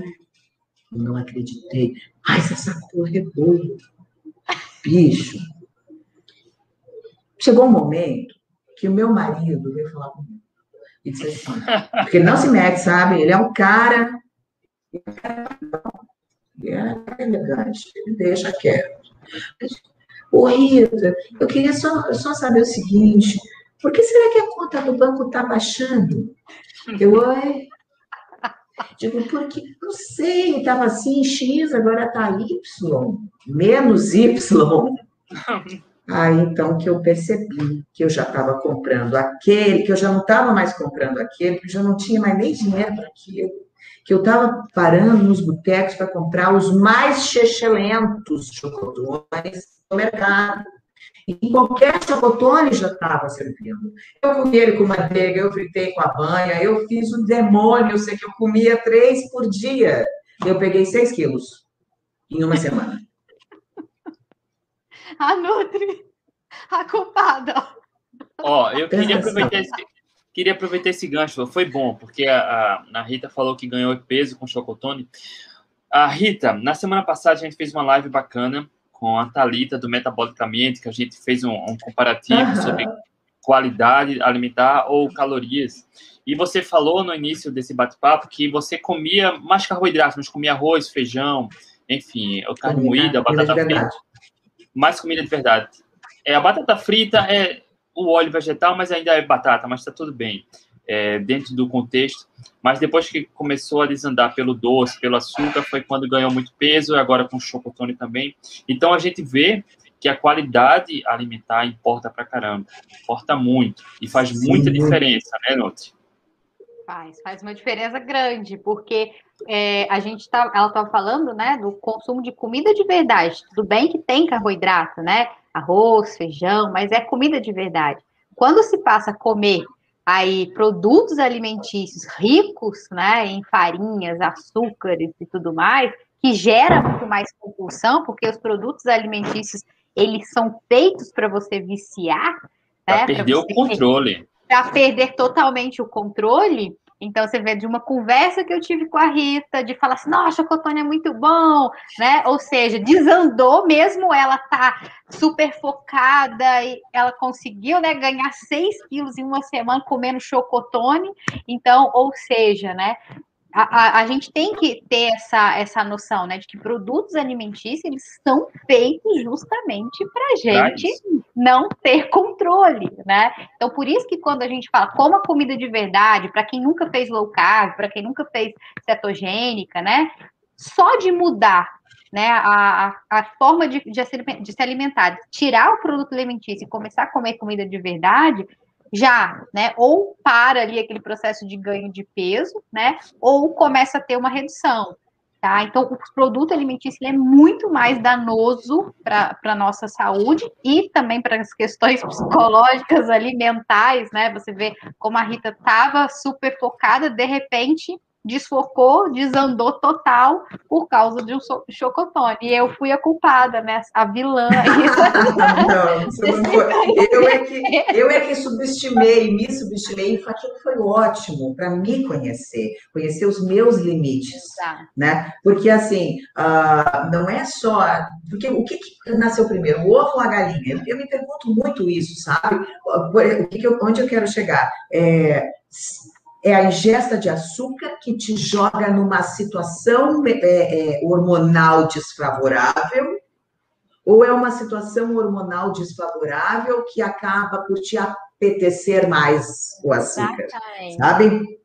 não acreditei. Mas essa cor é boa. Bicho. Chegou um momento que o meu marido veio falar comigo. E disse assim, porque ele não se mete, sabe? Ele é um cara. Ele é elegante, ele deixa quieto. Ô, Rita, eu queria só, só saber o seguinte: por que será que a conta do banco está baixando? Eu, oi. Digo, porque, não sei, estava assim, X, agora está Y, menos Y. Aí então que eu percebi que eu já estava comprando aquele, que eu já não estava mais comprando aquele, porque eu já não tinha mais nem dinheiro para aquilo, que eu estava parando nos botecos para comprar os mais chechelentos chocotones do mercado. E qualquer chocotone já estava servindo. Eu comi ele com manteiga, eu fritei com a banha, eu fiz o demônio, eu sei que eu comia três por dia. Eu peguei seis quilos em uma semana *laughs* a Nutri, a culpada. Ó, eu queria aproveitar esse, queria aproveitar esse gancho. Foi bom, porque a, a, Rita falou que ganhou peso com chocotone. A Rita, na semana passada a gente fez uma live bacana com a Talita do Metabolicamente, que a gente fez um, um comparativo uhum. *laughs* sobre qualidade alimentar ou calorias. E você falou no início desse bate-papo que você comia mais carboidratos, mas comia arroz, feijão, enfim, carne moída, batata frita mais comida de verdade. É, a batata frita é o óleo vegetal, mas ainda é batata, mas está tudo bem, é, dentro do contexto. Mas depois que começou a desandar pelo doce, pelo açúcar, foi quando ganhou muito peso, e agora com o chocotone também. Então a gente vê que a qualidade alimentar importa pra caramba, importa muito, e faz Sim. muita diferença, né, Nutri? Faz, faz uma diferença grande, porque é, a gente tá, ela estava falando, né, do consumo de comida de verdade. Tudo bem que tem carboidrato, né, arroz, feijão, mas é comida de verdade. Quando se passa a comer aí produtos alimentícios ricos, né, em farinhas, açúcares e tudo mais, que gera muito mais compulsão, porque os produtos alimentícios eles são feitos para você viciar, né, perder o controle para perder totalmente o controle. Então, você vê de uma conversa que eu tive com a Rita, de falar assim, nossa, o Cotone é muito bom, né? Ou seja, desandou mesmo ela tá super focada e ela conseguiu, né, ganhar 6 quilos em uma semana comendo chocotone. Então, ou seja, né, a, a, a, gente tem que ter essa, essa noção, né, de que produtos alimentícios eles são feitos justamente para gente não ter controle, né? Então, por isso que quando a gente fala coma comida de verdade, para quem nunca fez low carb, para quem nunca fez cetogênica, né, só de mudar né, a, a forma de, de, de se alimentar, tirar o produto alimentício e começar a comer comida de verdade, já, né? Ou para ali aquele processo de ganho de peso, né? Ou começa a ter uma redução. Tá? Então, o produto alimentício é muito mais danoso para a nossa saúde e também para as questões *laughs* psicológicas, alimentares, né? Você vê como a Rita estava super focada, de repente desfocou, desandou total por causa de um chocotone. E eu fui a culpada, né? A vilã. *laughs* não, você não foi. Eu é, que, eu é que subestimei, me subestimei, e aquilo foi ótimo para me conhecer, conhecer os meus limites, tá. né? Porque assim, uh, não é só... Porque o que, que, nasceu primeiro, o ovo ou a galinha? Eu, eu me pergunto muito isso, sabe? O que, que eu, onde eu quero chegar? É, é a ingesta de açúcar que te joga numa situação é, é, hormonal desfavorável, ou é uma situação hormonal desfavorável que acaba por te apetecer mais o açúcar, Exatamente. sabe?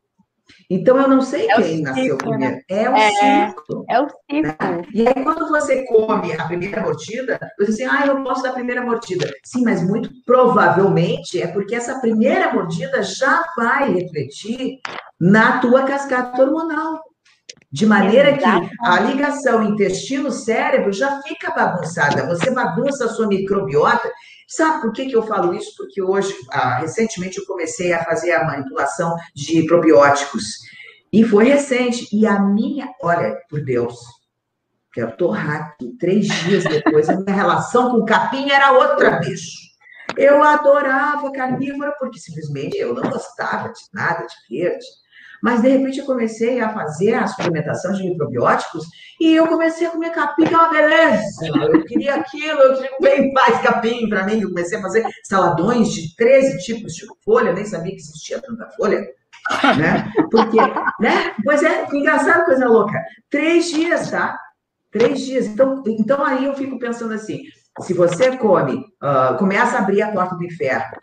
Então, eu não sei é quem nasceu ciclo, primeiro. Né? É o é, ciclo. É o ciclo. Né? E aí, quando você come a primeira mordida, você diz assim, ah, eu posso dar a primeira mordida. Sim, mas muito provavelmente é porque essa primeira mordida já vai refletir na tua cascata hormonal. De maneira que a ligação intestino-cérebro já fica bagunçada. Você bagunça a sua microbiota Sabe por que, que eu falo isso? Porque hoje, ah, recentemente, eu comecei a fazer a manipulação de probióticos. E foi recente. E a minha, olha, por Deus, quero torrar aqui. Três dias depois, a minha relação com o capim era outra, bicho. Eu adorava carnívora porque simplesmente eu não gostava de nada de verde. Mas, de repente, eu comecei a fazer a suplementação de microbióticos e eu comecei a comer capim, que é uma beleza. Eu queria aquilo, eu queria bem *laughs* mais capim para mim. Eu comecei a fazer saladões de 13 tipos de folha, nem sabia que existia tanta folha. *laughs* Né? Porque, né? Pois é, engraçado, coisa louca. Três dias, tá? Três dias. Então, então aí eu fico pensando assim: se você come, uh, começa a abrir a porta do inferno,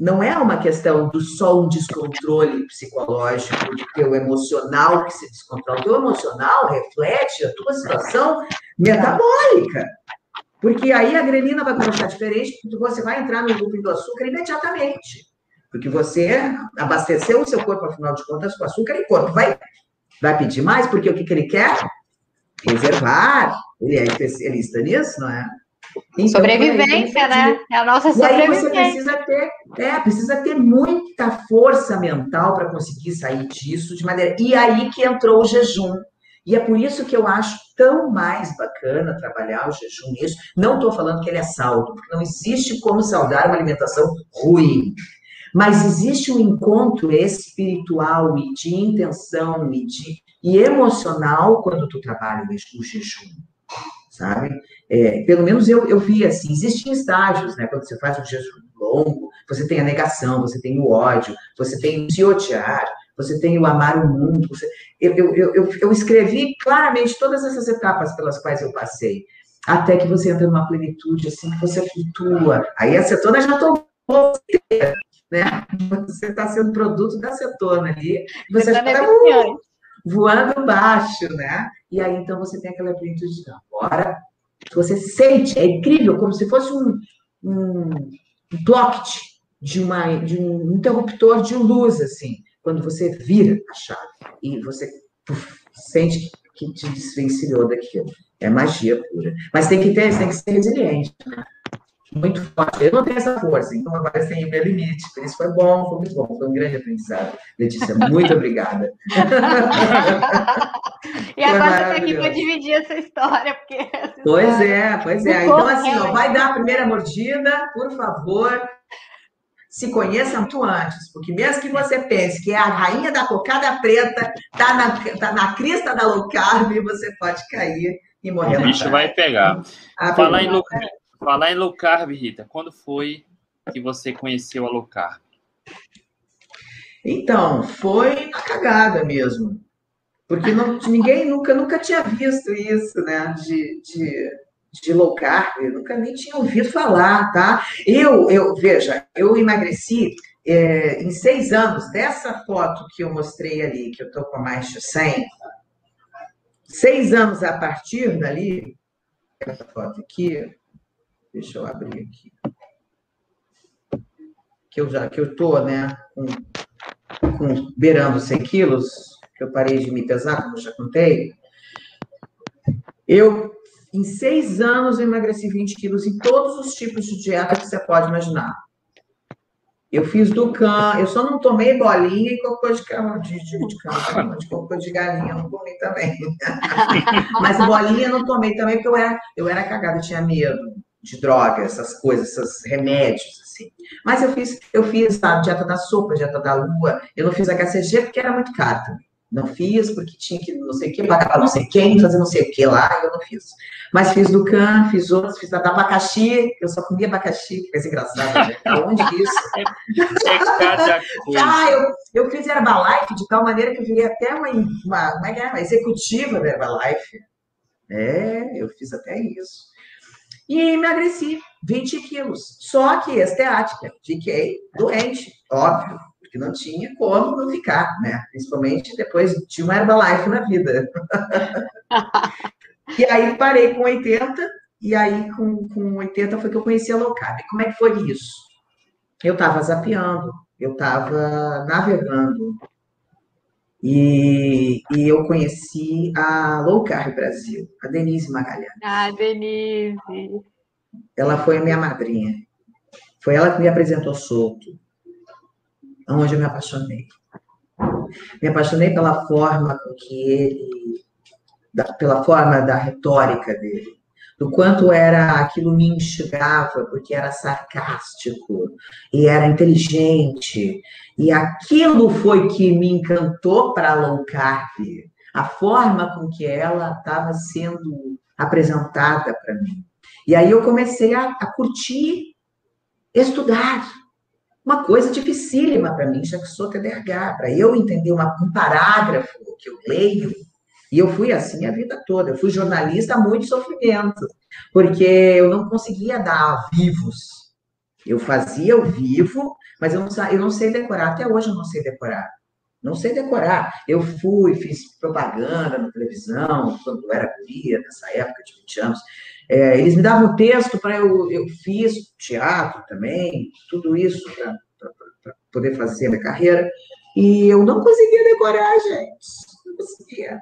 não é uma questão do só um descontrole psicológico, do teu emocional que se descontrola. O teu emocional reflete a tua situação metabólica. Porque aí a grelina vai começar diferente, porque você vai entrar no grupo do açúcar imediatamente. Porque você abasteceu o seu corpo, afinal de contas, com açúcar e o corpo vai, vai pedir mais, porque o que, que ele quer? Reservar. Ele é especialista nisso, não é? Então, sobrevivência, né? É a nossa sobrevivência. E aí você precisa ter, é, precisa ter muita força mental para conseguir sair disso de maneira. E aí que entrou o jejum. E é por isso que eu acho tão mais bacana trabalhar o jejum nisso. Não estou falando que ele é saldo, porque não existe como saudar uma alimentação ruim. Mas existe um encontro espiritual e de intenção e, de, e emocional quando tu trabalha o jejum sabe? É, pelo menos eu, eu vi assim, existem estágios, né? Quando você faz um jejum longo, você tem a negação, você tem o ódio, você tem o se odiar, você tem o amar o mundo. Você... Eu, eu, eu, eu, escrevi claramente todas essas etapas pelas quais eu passei, até que você entra numa plenitude, assim, que você flutua. Aí a cetona já tomou né? Você está sendo produto da cetona ali, você está voando baixo, né? E aí, então, você tem aquela plenitude de agora, você sente, é incrível, como se fosse um, um, pocket de, uma, de um interruptor de luz, assim, quando você vira a chave e você puf, sente que te desvencilhou daquilo. É magia pura. Mas tem que ter, tem que ser resiliente, né? Muito forte. Eu não tenho essa força, então agora tem o meu limite. Por isso foi bom, foi muito bom, foi um grande aprendizado. Letícia, muito obrigada. *laughs* e agora você aqui para dividir essa história, porque. Essa pois história... é, pois é. Então, assim, ó, vai dar a primeira mordida, por favor. Se conheça muito antes, porque mesmo que você pense que é a rainha da cocada preta, tá na, tá na crista da low carb, você pode cair e morrer. O bicho vai pegar. Ah, Falar em low carb Falar em low carb, Rita, quando foi que você conheceu a low carb? Então, foi na cagada mesmo. Porque não, ninguém nunca, nunca tinha visto isso, né? De, de, de low carb, nunca nem tinha ouvido falar, tá? Eu, eu veja, eu emagreci é, em seis anos, dessa foto que eu mostrei ali, que eu tô com mais de 100, seis anos a partir dali, essa foto aqui, Deixa eu abrir aqui. Que eu já que eu tô, né, com, com beirando 100 quilos, que eu parei de me pesar, como eu já contei. Eu, em seis anos, eu emagreci 20 quilos em todos os tipos de dieta que você pode imaginar. Eu fiz do can, eu só não tomei bolinha e cocô de cama, de, de, de, cama, de cocô de galinha, não tomei também. *laughs* Mas bolinha não tomei também, porque eu era, eu era cagada, eu tinha medo de droga, essas coisas, esses remédios, assim. Mas eu fiz, eu fiz a dieta da sopa, dieta da lua, eu não fiz HCG porque era muito caro também. Não fiz porque tinha que não sei o que, pagar não sei quem, fazer não sei o que lá, eu não fiz. Mas fiz do can, fiz outros, fiz da abacaxi, eu só comia abacaxi, que coisa engraçada, né? Aonde isso? *laughs* Ah, eu, eu fiz Herbalife de tal maneira que eu virei até uma, uma, é que é? uma executiva da Herbalife. É, eu fiz até isso e emagreci 20 quilos. Só que esteática, fiquei doente, óbvio, porque não tinha como não ficar, né? Principalmente depois de uma Herbalife na vida. *laughs* e aí parei com 80, e aí com, com 80 foi que eu conheci a low carb. Como é que foi isso? Eu estava zapeando, eu estava navegando, e, e, eu conheci a Low Carb Brasil, a Denise Magalhães. Ah, Denise. Ela foi a minha madrinha. Foi ela que me apresentou solto, onde eu me apaixonei. Me apaixonei pela forma com que ele da, pela forma da retórica dele, do quanto era aquilo me enxugava, porque era sarcástico e era inteligente. E aquilo foi que me encantou para a low carb, a forma com que ela estava sendo apresentada para mim. E aí eu comecei a, a curtir estudar. Uma coisa dificílima para mim, já que sou TDAH, para eu entender uma, um parágrafo que eu leio, e eu fui assim a vida toda. Eu fui jornalista muito sofrimento, porque eu não conseguia dar vivos. Eu fazia o vivo, mas eu não, eu não sei decorar. Até hoje eu não sei decorar. Não sei decorar. Eu fui, fiz propaganda na televisão, quando eu era guria, nessa época de 20 anos. É, eles me davam texto para eu. Eu fiz teatro também, tudo isso para poder fazer a minha carreira. E eu não conseguia decorar, gente. Não conseguia.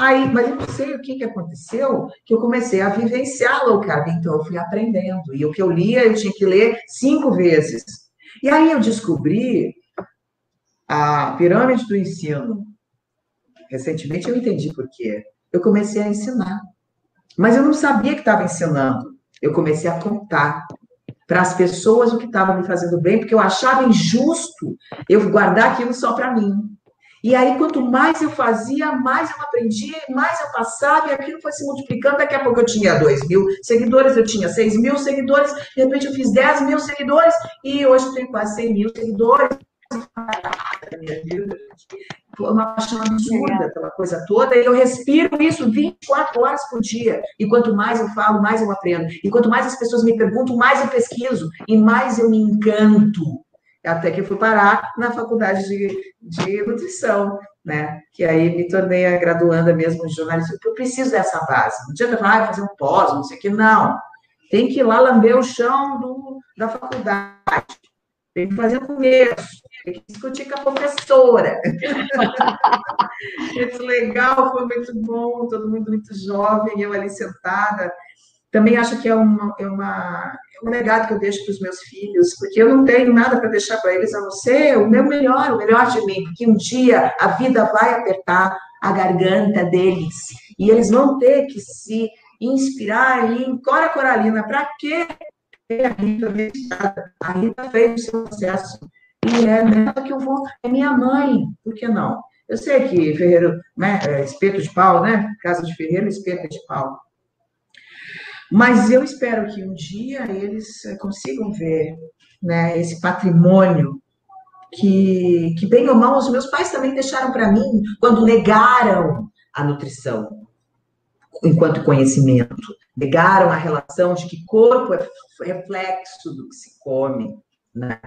Aí, mas eu não sei o que, que aconteceu, que eu comecei a vivenciar low carb, então eu fui aprendendo. E o que eu lia, eu tinha que ler cinco vezes. E aí eu descobri a pirâmide do ensino. Recentemente eu entendi por quê. Eu comecei a ensinar. Mas eu não sabia que estava ensinando. Eu comecei a contar para as pessoas o que estava me fazendo bem, porque eu achava injusto eu guardar aquilo só para mim. E aí, quanto mais eu fazia, mais eu aprendia, mais eu passava, e aquilo foi se multiplicando. Daqui a pouco eu tinha 2 mil seguidores, eu tinha 6 mil seguidores, de repente eu fiz 10 mil seguidores, e hoje eu tenho quase 100 mil seguidores. Foi uma paixão absurda pela coisa toda, e eu respiro isso 24 horas por dia. E quanto mais eu falo, mais eu aprendo. E quanto mais as pessoas me perguntam, mais eu pesquiso, e mais eu me encanto até que fui parar na faculdade de, de nutrição, né? Que aí me tornei a graduanda mesmo de jornalismo, porque eu preciso dessa base. Não adianta falar, ah, fazer um pós, não sei o que, não. Tem que ir lá lamber o chão do, da faculdade, tem que fazer o começo, tem que discutir com a professora. *laughs* muito legal, foi muito bom, todo mundo muito jovem, eu ali sentada. Também acho que é uma, é uma um legado que eu deixo para os meus filhos, porque eu não tenho nada para deixar para eles a não ser o meu melhor, o melhor de mim, porque um dia a vida vai apertar a garganta deles e eles vão ter que se inspirar em Cora Coralina. Para quê? A Rita A Rita fez o seu processo. E é nela que eu vou. É minha mãe, por que não? Eu sei que Ferreiro, né, é espeto de pau, né? Casa de Ferreiro, espeto de pau. Mas eu espero que um dia eles eh, consigam ver né, esse patrimônio que, que, bem ou mal, os meus pais também deixaram para mim quando negaram a nutrição enquanto conhecimento. Negaram a relação de que corpo é reflexo do que se come. Né?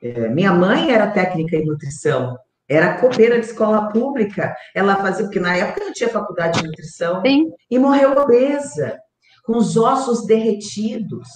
É, minha mãe era técnica em nutrição, era copeira de escola pública. Ela fazia, porque na época não tinha faculdade de nutrição, Sim. e morreu obesa com os ossos derretidos,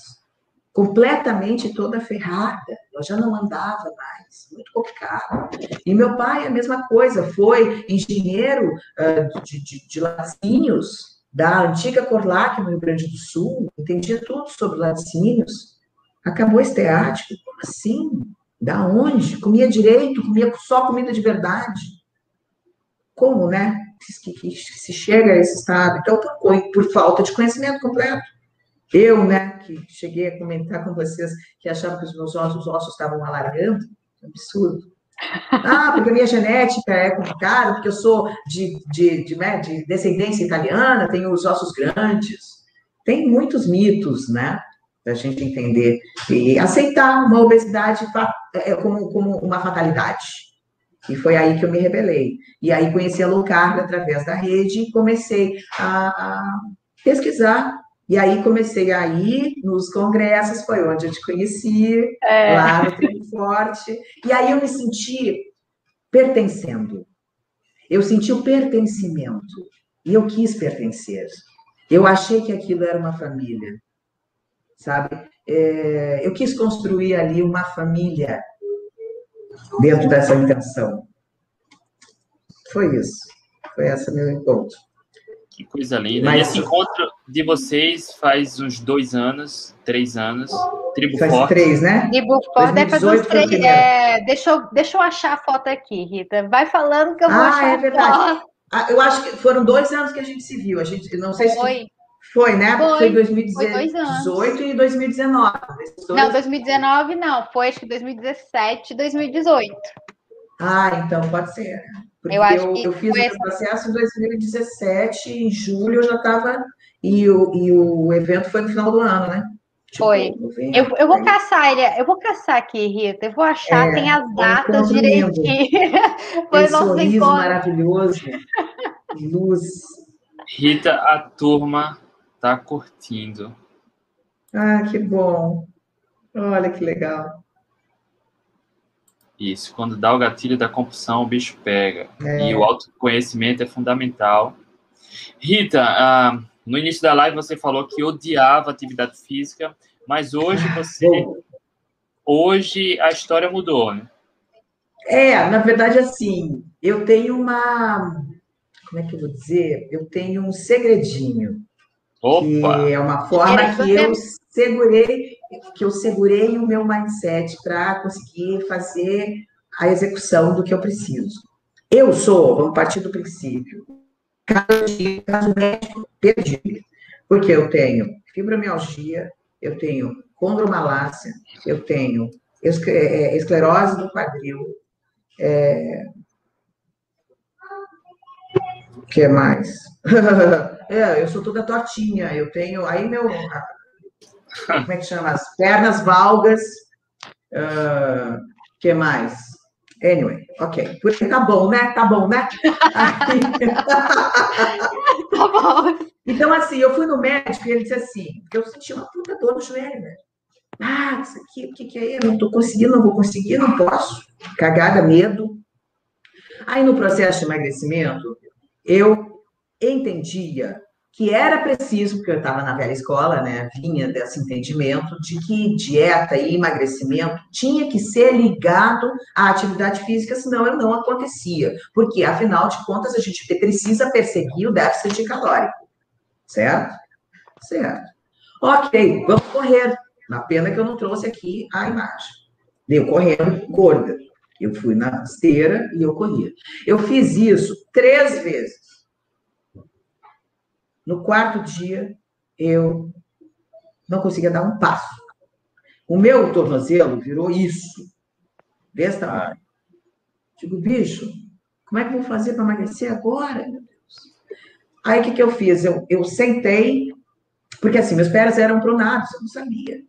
completamente toda ferrada. Ela já não andava mais, muito complicado. E meu pai, a mesma coisa, foi engenheiro uh, de, de, de laticínios da antiga Corlac, no Rio Grande do Sul, entendia tudo sobre laticínios. Acabou esteático, como assim? Da onde? Comia direito, comia só comida de verdade. Como, né? Que, que, se chega a esse estado. Então, por, por falta de conhecimento completo. Eu, né, que cheguei a comentar com vocês que achavam que os meus ossos, os ossos estavam alargando, absurdo. Ah, porque a minha genética é complicada, porque eu sou de, de, de, né, de descendência italiana, tenho os ossos grandes. Tem muitos mitos, né? Para a gente entender e aceitar uma obesidade é, como, como uma fatalidade. E foi aí que eu me rebelei. E aí conheci a low carb através da rede e comecei a, a pesquisar. E aí comecei a ir nos congressos, foi onde eu te conheci, é. lá no Treino Forte. E aí eu me senti pertencendo. Eu senti o pertencimento. E eu quis pertencer. Eu achei que aquilo era uma família, sabe? É, eu quis construir ali uma família dentro dessa intenção. Foi isso. Foi esse meu encontro. Que coisa linda. Mas, e esse encontro de vocês faz uns dois anos, três anos. Tribo faz Forte. três, né? Tribo Forte deve fazer uns três. É, deixa, eu, deixa eu achar a foto aqui, Rita. Vai falando que eu vou ah, achar é verdade. Ah, eu acho que foram dois anos que a gente se viu. A gente, não sei se foi, né? Foi, foi foi dois 2018 e 2019. esses dois- Não, 2019 não. Foi acho que 2017, 2018. Ah, então pode ser. Porque Eu eu, acho eu, que fiz foi o essa- processo em 2017, em julho eu já estava. E o, e o evento foi no final do ano, né? Tipo, Foi. Eu, eu vou caçar ele, eu vou caçar aqui, Rita. Eu vou achar, É, tem as datas direitinho. *laughs* Foi Aquele nosso sorriso encontro. maravilhoso, luz. Rita, a turma tá curtindo. Ah, que bom. Olha que legal. Isso, quando dá o gatilho da compulsão, o bicho pega. É. E o autoconhecimento é fundamental. Rita, ah, no início da live você falou que odiava atividade física, mas hoje você, *laughs* hoje a história mudou, né? É, na verdade, assim, eu tenho uma. Como é que eu vou dizer? Eu tenho um segredinho. Opa! que é uma forma que eu segurei, que eu segurei o meu mindset para conseguir fazer a execução do que eu preciso. Eu sou, vamos partir do princípio, caso, médico perdido, porque eu tenho fibromialgia, eu tenho condromalácia, eu tenho é, esclerose do quadril, é... o que mais? *laughs* É, eu sou toda tortinha, eu tenho. Aí meu. Como é que chama? As pernas valgas. O que mais? Anyway, ok. Por aí tá bom, né? Tá bom, né? Aí- *laughs* Tá bom. então, assim, eu fui no médico e ele disse assim, porque eu senti uma puta dor no joelho, né? Ah, isso aqui, o que, que é? Eu não tô conseguindo, não vou conseguir, não posso. Cagada, medo. Aí, no processo de emagrecimento, eu entendia que era preciso, porque eu estava na velha escola, né? Vinha desse entendimento de que dieta e emagrecimento tinha que ser ligado à atividade física, senão eu não acontecia. Porque, afinal de contas, a gente precisa perseguir o déficit calórico. Certo? Certo. Ok, vamos correr. Uma pena que eu não trouxe aqui a imagem. Eu correndo gorda. Eu fui na esteira e eu corria. Eu fiz isso três vezes. No quarto dia, eu não conseguia dar um passo. O meu tornozelo virou isso. Desse tamanho. Digo, bicho, como é que eu vou fazer para emagrecer agora? Meu Deus. Aí o que, que eu fiz? Eu, eu sentei, porque assim, meus pés eram pronados, eu não sabia.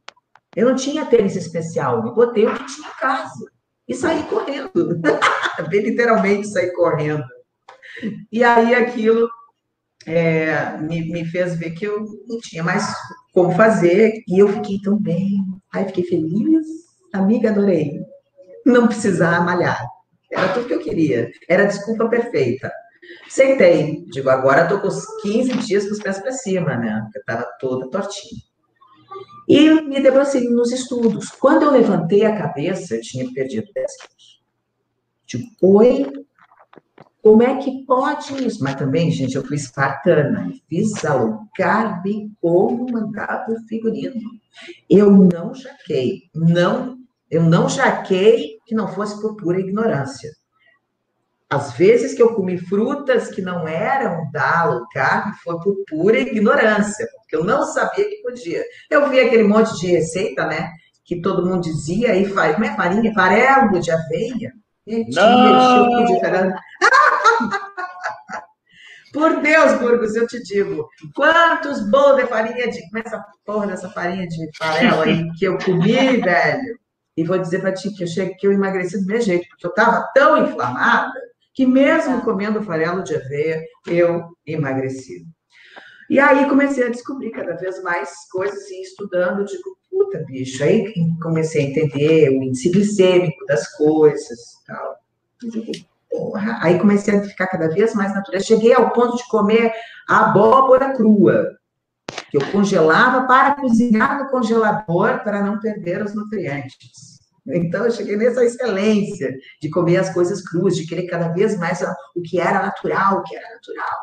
Eu não tinha tênis especial, eu botei o que tinha em casa e saí correndo. *laughs* Literalmente saí correndo. E aí aquilo é, me, me fez ver que eu não tinha mais como fazer, e eu fiquei tão bem. Aí fiquei feliz, amiga, adorei. Não precisar malhar. Era tudo que eu queria. Era a desculpa perfeita. Sentei. Digo, agora estou com os 15 dias com os pés para cima, né? Porque estava toda tortinha. E me debrucei nos estudos. Quando eu levantei a cabeça, eu tinha perdido 10 quilos. Tipo, oi, como é que pode isso? Mas também, gente, eu fui espartana. Fiz ao carbe como mandava o figurino. Eu não jaquei. Não, eu não jaquei que não fosse por pura ignorância. Às vezes que eu comi frutas que não eram da carb, foi por pura ignorância, porque eu não sabia que podia. Eu vi aquele monte de receita, né? Que todo mundo dizia, e faz, como é farinha? Farelo de aveia. E tinha, Não! de farelo. *laughs* Por Deus, Burgos, eu te digo, quantos bolos de farinha de. Como é essa porra dessa farinha de farelo aí que eu comi, *laughs* velho? E vou dizer pra ti que eu cheguei, que eu emagreci do meu jeito, porque eu tava tão inflamada que mesmo comendo farelo de aveia, eu emagreci. E aí comecei a descobrir cada vez mais coisas e estudando, digo, puta, bicho, aí comecei a entender o índice glicêmico das coisas tal. Porra. Aí comecei a ficar cada vez mais natural. Cheguei ao ponto de comer abóbora crua, que eu congelava para cozinhar no congelador para não perder os nutrientes. Então, eu cheguei nessa excelência de comer as coisas cruas, de querer cada vez mais o que era natural, o que era natural.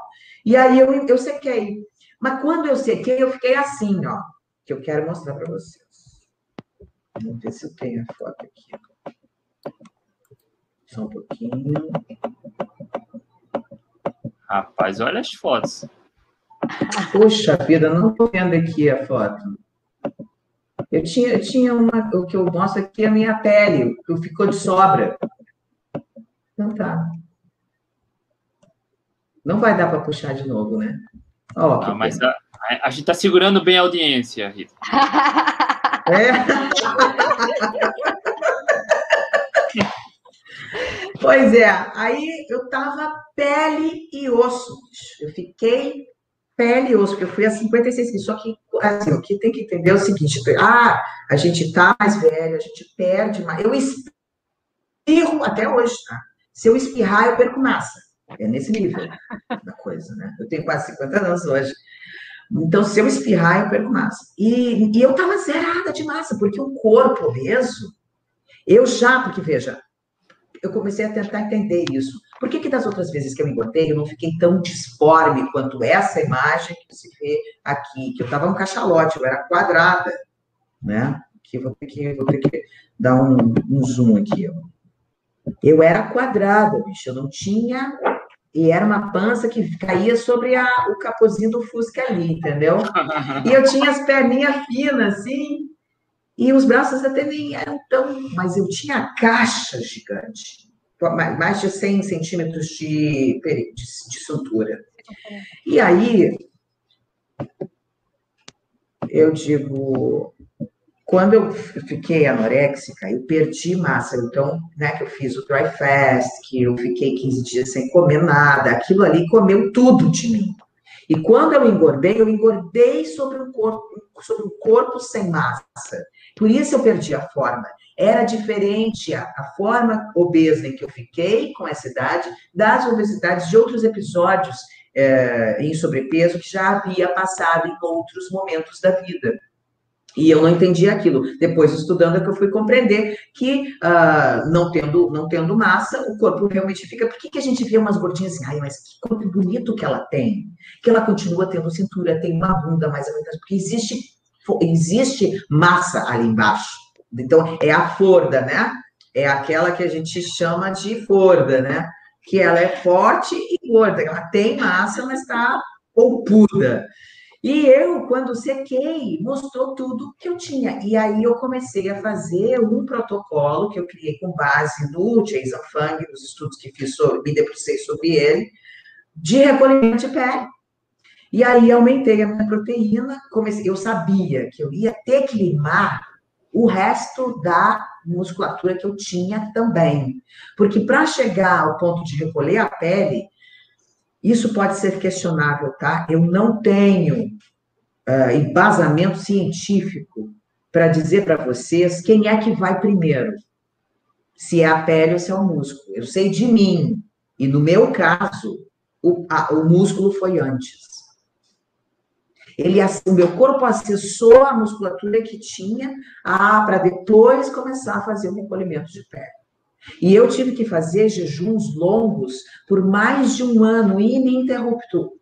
E aí eu, eu sequei. Mas quando eu sequei, eu fiquei assim, ó, que eu quero mostrar para vocês. Vamos ver se eu tenho a foto aqui. Só um pouquinho. Rapaz, olha as fotos. Puxa vida, não estou vendo aqui a foto. Eu tinha, eu tinha uma, o que eu mostro aqui é a minha pele, que ficou de sobra. Então tá. Não vai dar para puxar de novo, né? Ah, mas a, a, gente está segurando bem a audiência, Rita. É. *laughs* pois é, aí eu tava pele e osso. Eu fiquei pele e osso, porque eu fui a 56 quilos. Só que assim, o que tem que entender é o seguinte: ah, a gente tá mais velho, a gente perde mais. Eu espirro até hoje, tá? Se eu espirrar, eu perco massa. É nesse nível da coisa, né? Eu tenho quase 50 anos hoje. Então, se eu espirrar, eu perco massa. E, e eu tava zerada de massa, porque o corpo obeso, eu já, porque veja, eu comecei a tentar entender isso. Por que, que das outras vezes que eu engordei, eu não fiquei tão disforme quanto essa imagem que se vê aqui, que eu tava um cachalote, eu era quadrada, né? Vou ter que, vou ter que dar um, um zoom aqui, ó. Eu era quadrada, bicho, eu não tinha e era uma pança que caía sobre a, o capozinho do Fusca ali, entendeu? E eu tinha as perninhas finas, assim, e os braços até nem eram tão. Mas eu tinha a caixa gigante, mais de 100 centímetros de, de, de. E aí, eu digo, quando eu fiquei anoréxica, eu perdi massa. Então, né, que eu fiz o dry fast, que eu fiquei 15 dias sem comer nada, aquilo ali comeu tudo de mim. E quando eu engordei, eu engordei sobre um corpo, sobre um corpo sem massa. Por isso eu perdi a forma. Era diferente a, a forma obesa em que eu fiquei com essa idade das obesidades de outros episódios é, em sobrepeso que já havia passado em outros momentos da vida. E eu não entendi aquilo. Depois, estudando, é que eu fui compreender que, uh, não, tendo, não tendo massa, o corpo realmente fica. Por que, que a gente vê umas gordinhas assim? Ai, mas que corpo bonito que ela tem. Que ela continua tendo cintura, tem uma bunda mais aumentada. Porque existe, existe massa ali embaixo. Então, é a forda, né? É aquela que a gente chama de forda, né? Que ela é forte e gorda. Ela tem massa, mas está polpuda. E eu, quando sequei, mostrou tudo que eu tinha. E aí eu comecei a fazer um protocolo que eu criei com base no Jason Fung, nos estudos que fiz sobre, me debrucei sobre ele, de recolhimento de pele. E aí aumentei a minha proteína, comecei, eu sabia que eu ia ter que limar o resto da musculatura que eu tinha também. Porque para chegar ao ponto de recolher a pele, isso pode ser questionável, tá? Eu não tenho uh, embasamento científico para dizer para vocês quem é que vai primeiro. Se é a pele ou se é o músculo. Eu sei de mim. E no meu caso, o, a, o músculo foi antes. Ele, o meu corpo acessou a musculatura que tinha ah, para depois começar a fazer o recolhimento de pele. E eu tive que fazer jejuns longos por mais de um ano, ininterrupto.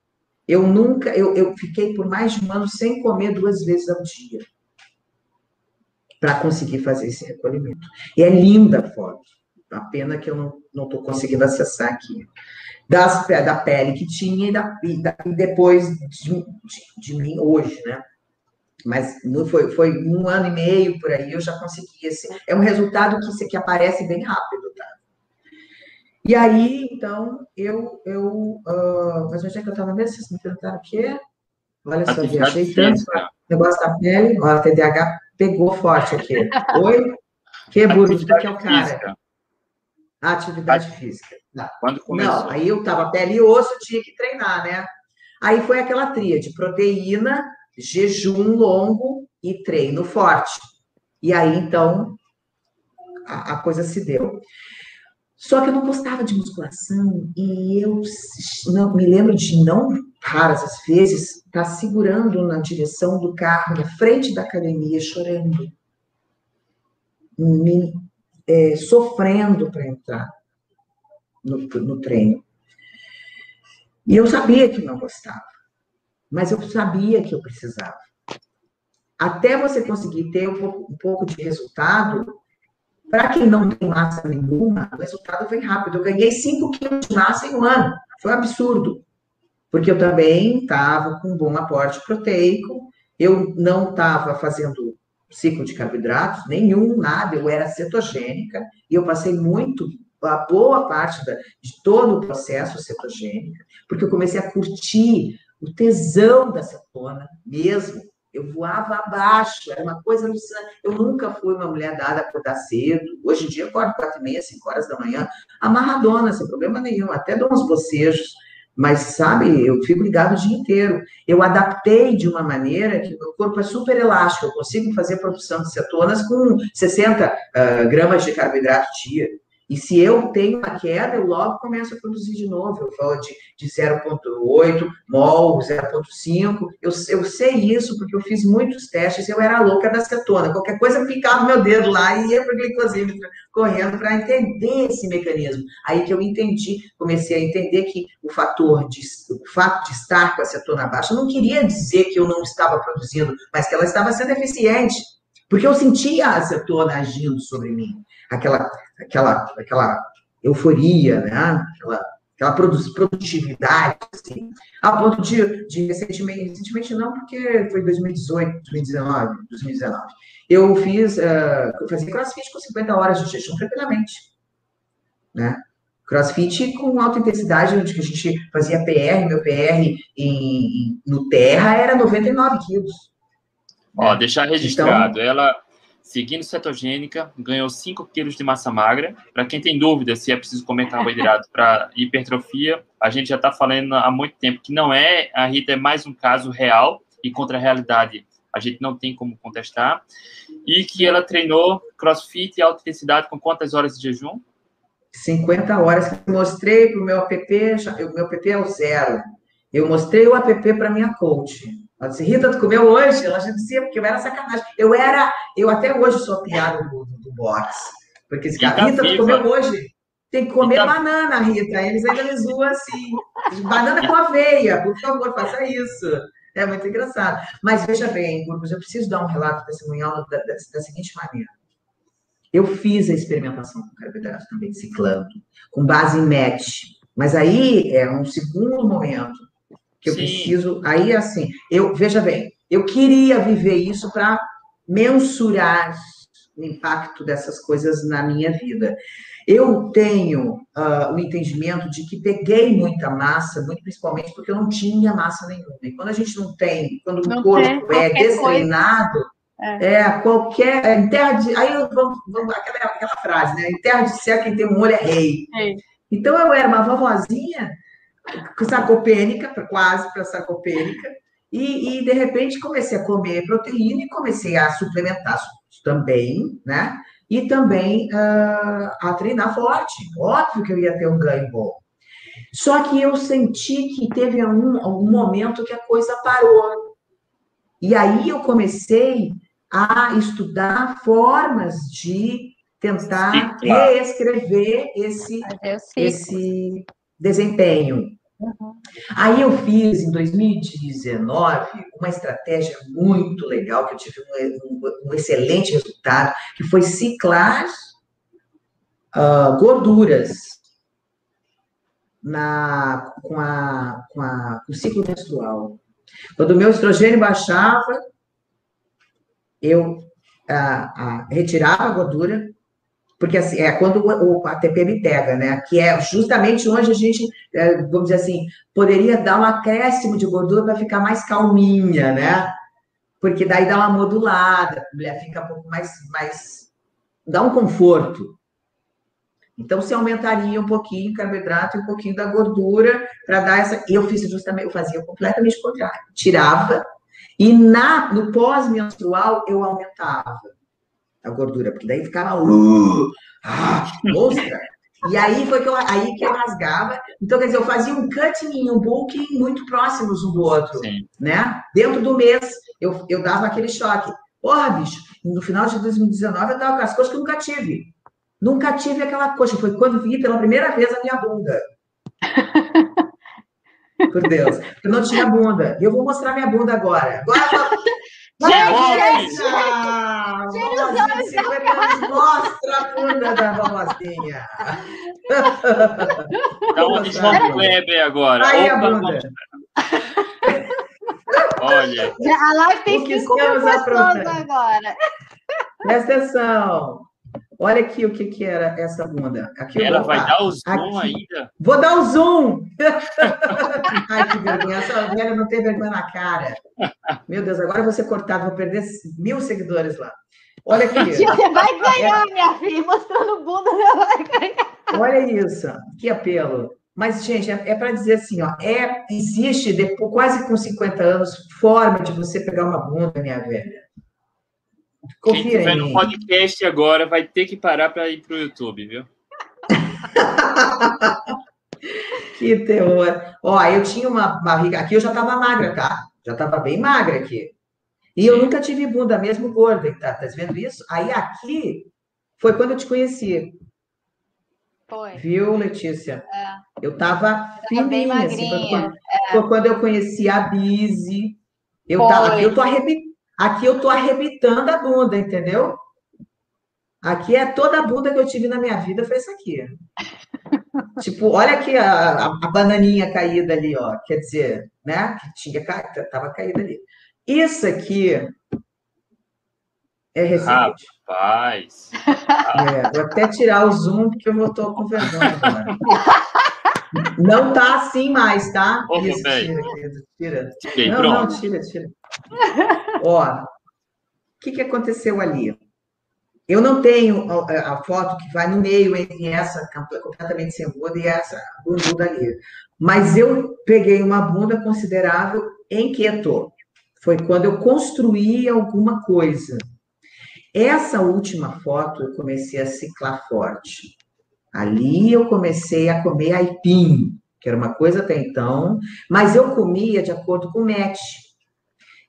Eu nunca, eu, eu fiquei por mais de um ano sem comer duas vezes ao dia. Para conseguir fazer esse recolhimento. E é linda a foto. A pena que eu não estou conseguindo acessar aqui. Das, da pele que tinha e, da, e, da, e depois de, de, de mim hoje, né? Mas foi, foi um ano e meio por aí, eu já consegui esse. É um resultado que, que aparece bem rápido, tá? E aí, então, eu. eu uh, mas onde é que eu estava mesmo? Vocês me perguntaram o quê? Olha só, viajei tanto. Negócio da pele, olha, a TDAH pegou forte aqui. Oi? Que burro, que é o cara. Física. Atividade física. Não. Quando começou? Não, aí eu tava pele e osso, tinha que treinar, né? Aí foi aquela tríade, proteína, jejum longo e treino forte. E aí, então, a, a coisa se deu. Só que eu não gostava de musculação e eu não me lembro de não raras as vezes estar tá segurando na direção do carro, na frente da academia, chorando, me, é, sofrendo para entrar no, no treino. E eu sabia que não gostava mas eu sabia que eu precisava. Até você conseguir ter um pouco, de resultado, para quem não tem massa nenhuma, o resultado vem rápido. Eu ganhei 5 quilos de massa em um ano. Foi um absurdo. porque eu também estava com um bom aporte proteico, eu não estava fazendo ciclo de carboidratos, nenhum, nada, eu era cetogênica, e eu passei muito, a boa parte da, de todo o processo cetogênica, porque eu comecei a curtir o tesão da cetona mesmo, eu voava abaixo, era uma coisa alucinante. Eu nunca fui uma mulher dada a acordar cedo. Hoje em dia, acordo quatro e meia, cinco horas da manhã, amarradona, sem problema nenhum. Até dou uns bocejos, mas, sabe, eu fico ligado o dia inteiro. Eu adaptei de uma maneira que o meu corpo é super elástico. Eu consigo fazer produção de cetonas com 60 uh, gramas de carboidrato dia. E se eu tenho uma queda, eu logo começo a produzir de novo. Eu falo de, de 0,8, mol, 0,5. Eu, eu sei isso porque eu fiz muitos testes. Eu era louca da cetona. Qualquer coisa picava meu dedo lá e ia para o glicosímetro correndo para entender esse mecanismo. Aí que eu entendi, comecei a entender que o fator de, o fato de estar com a cetona baixa não queria dizer que eu não estava produzindo, mas que ela estava sendo eficiente. Porque eu sentia a acetona agindo sobre mim. Aquela aquela, aquela euforia, né? Aquela, aquela produtividade, assim, a ponto de, de recentemente, recentemente não, porque foi 2018, 2019, 2019, eu fiz, uh, eu fazia crossfit com 50 horas de jejum tranquilamente, né? Crossfit com alta intensidade, onde a gente fazia PR, meu PR em, no terra era 99 quilos. Ó, deixar registrado, então, ela seguindo cetogênica, ganhou 5 quilos de massa magra. Para quem tem dúvida se é preciso comer carboidrato para hipertrofia, a gente já está falando há muito tempo que não é, a Rita é mais um caso real e contra a realidade a gente não tem como contestar. E que ela treinou crossfit e alta intensidade com quantas horas de jejum? 50 horas. Mostrei para o meu app, o meu app é o zero. Eu mostrei o app para minha coach. Ela disse, Rita, tu comeu hoje? Ela já dizia, porque eu era sacanagem. Eu era, eu até hoje sou piada do, do box. Porque esse cara, Rita, tu comeu hoje? Tem que comer tá... banana, Rita. Eles ainda me zoam assim. Banana com aveia, por favor, faça isso. É muito engraçado. Mas veja bem, grupos, eu preciso dar um relato testemunhal da, da, da seguinte maneira. Eu fiz a experimentação com carboidrato também, ciclando, com base em match. Mas aí é um segundo momento que eu Sim. preciso. Aí, assim, eu veja bem, eu queria viver isso para mensurar o impacto dessas coisas na minha vida. Eu tenho uh, o entendimento de que peguei muita massa, muito principalmente porque eu não tinha massa nenhuma. E quando a gente não tem, quando não o corpo é destreinado, é. é. qualquer. É, em terra de. Aí vamos, vamos aquela, aquela frase, né? Em terra de céu, quem tem um olho é rei. É. Então eu era uma vovozinha sarcopênica, quase para sarcopênica, e, e, de repente comecei a comer proteína e comecei a suplementar também, né? E também uh, a treinar forte. Óbvio que eu ia ter um ganho bom. Só que eu senti que teve um, um momento que a coisa parou. E aí eu comecei a estudar formas de tentar reescrever esse, esse desempenho. Uhum. Aí eu fiz, em 2019, uma estratégia muito legal, que eu tive um, um, um excelente resultado, que foi ciclar uh, gorduras na, com, a, com, a, com o ciclo menstrual. Quando o meu estrogênio baixava, eu uh, uh, retirava a gordura, porque assim, é quando o, ATP me pega, né? Que é justamente onde a gente, é, vamos dizer assim, poderia dar um acréscimo de gordura para ficar mais calminha, né? Porque daí dá uma modulada, a mulher fica um pouco mais, mais dá um conforto. Então, se aumentaria um pouquinho o carboidrato e um pouquinho da gordura para dar essa. Eu fiz justamente, eu fazia completamente contrário. Tirava e na, no pós-menstrual eu aumentava a gordura, porque daí ficava uh, ah, *laughs* mostra. E aí foi que eu, aí que eu rasgava. Então, quer dizer, eu fazia um cutting e um bulking muito próximos um do outro, Sim. né? Dentro do mês, eu, eu dava aquele choque. Porra, bicho, no final de 2019 eu tava com as coxas que eu nunca tive. Nunca tive aquela coxa. Foi quando vi pela primeira vez a minha bunda. *laughs* Por Deus. Eu não tinha bunda. E eu vou mostrar minha bunda agora. Agora *laughs* Gente, gente! gente mostra a bunda da vovozinha. Dá uma de Weber agora. Aí Opa, a bunda. *laughs* Olha. A live tem cinco mil pessoas agora. Presta atenção. Olha aqui o que, que era essa bunda. Aqui Ela vai dar o zoom aqui. ainda? Vou dar o zoom! *laughs* Ai, que vergonha. Essa velha não tem vergonha na cara. Meu Deus, agora eu vou ser cortado, vou perder mil seguidores lá. Olha *laughs* aqui. Você vai ganhar, é... minha filha. Mostrando bunda, você vai ganhar. Olha isso. Que apelo. Mas, gente, é, é para dizer assim, ó, é, existe, depois, quase com 50 anos, forma de você pegar uma bunda, minha velha. Confia Quem estiver no podcast agora vai ter que parar para ir para o YouTube, viu? *laughs* que terror. Ó, eu tinha uma barriga. Aqui eu já estava magra, tá? Já estava bem magra aqui. E eu nunca tive bunda, mesmo gorda, tá? Tá vendo isso? Aí aqui foi quando eu te conheci. Foi. Viu, Letícia? É. Eu estava fininha. Assim, foi, quando, é. foi quando eu conheci a Bizi. Eu, tava, eu tô Aqui eu tô arrebitando a bunda, entendeu? Aqui é toda a bunda que eu tive na minha vida foi essa aqui. *laughs* tipo, olha aqui a, a, a, bananinha caída ali, ó. Quer dizer, né? Que tinha tava caída ali. Isso aqui é recente. Rapaz. *laughs* É, vou até tirar o zoom porque eu tô com vergonha agora. Não tá assim mais, tá? Ô, Isso, tira, tira. Tirei, não, pronto. não, tira, tira. Ó, o que, que aconteceu ali? Eu não tenho a, a, foto que vai no meio entre essa completamente sem bunda e essa bunda ali. Mas eu peguei uma bunda considerável em keto. Foi quando eu construí alguma coisa. Essa última foto eu comecei a ciclar forte. Ali eu comecei a comer aipim, que era uma coisa até então, mas eu comia de acordo com o MET,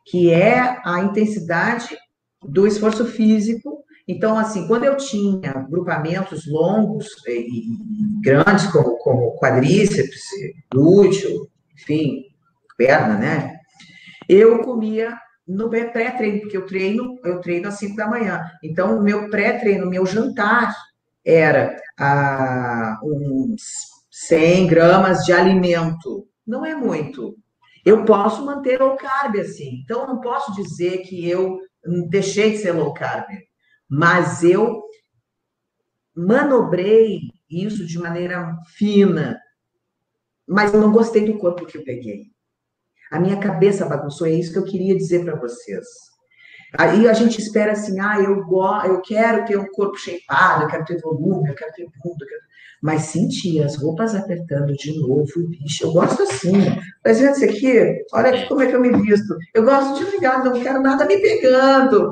que é a intensidade do esforço físico. Então, assim, quando eu tinha grupamentos longos e grandes, como, como quadríceps, glúteo, enfim, perna, né? Eu comia no pré-treino, porque eu treino, eu treino às 5 da manhã. Então, o meu pré-treino, meu jantar era ah, uns 100 gramas de alimento. Não é muito. Eu posso manter low carb assim. Então, não posso dizer que eu deixei de ser low carb, mas eu manobrei isso de maneira fina. Mas eu não gostei do corpo que eu peguei. A minha cabeça bagunçou, é isso que eu queria dizer para vocês. Aí a gente espera assim, ah, eu, eu quero ter um corpo shapeado, eu quero ter volume, eu quero ter bunda, quero... mas sentir as roupas apertando de novo, bicho, eu gosto assim. Mas vendo isso aqui, olha aqui como é que eu me visto. Eu gosto de ligar, não quero nada me pegando.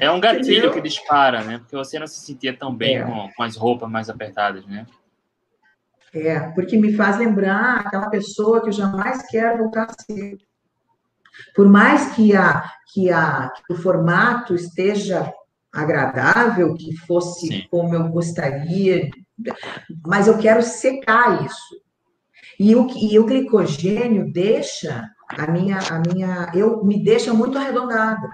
É um gatilho Entendeu? que dispara, né? Porque você não se sentia tão bem é. com, com as roupas mais apertadas, né? É, porque me faz lembrar aquela pessoa que eu jamais quero voltar a ser. Por mais que, a, que, a, que o formato esteja agradável, que fosse Sim. como eu gostaria, mas eu quero secar isso. E o, e o glicogênio deixa a minha, a minha, eu me deixa muito arredondada.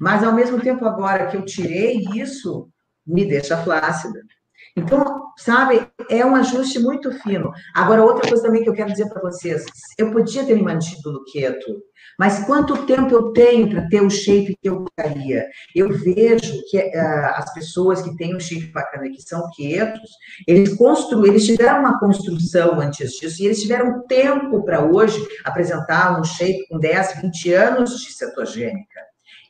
Mas ao mesmo tempo agora que eu tirei isso, me deixa flácida. Então, sabe, é um ajuste muito fino. Agora, outra coisa também que eu quero dizer para vocês: eu podia ter me mantido no keto, mas quanto tempo eu tenho para ter o shape que eu queria? Eu vejo que uh, as pessoas que têm um shape bacana, que são quietos, eles construíram, eles tiveram uma construção antes disso, e eles tiveram tempo para hoje apresentar um shape com 10, 20 anos de cetogênica.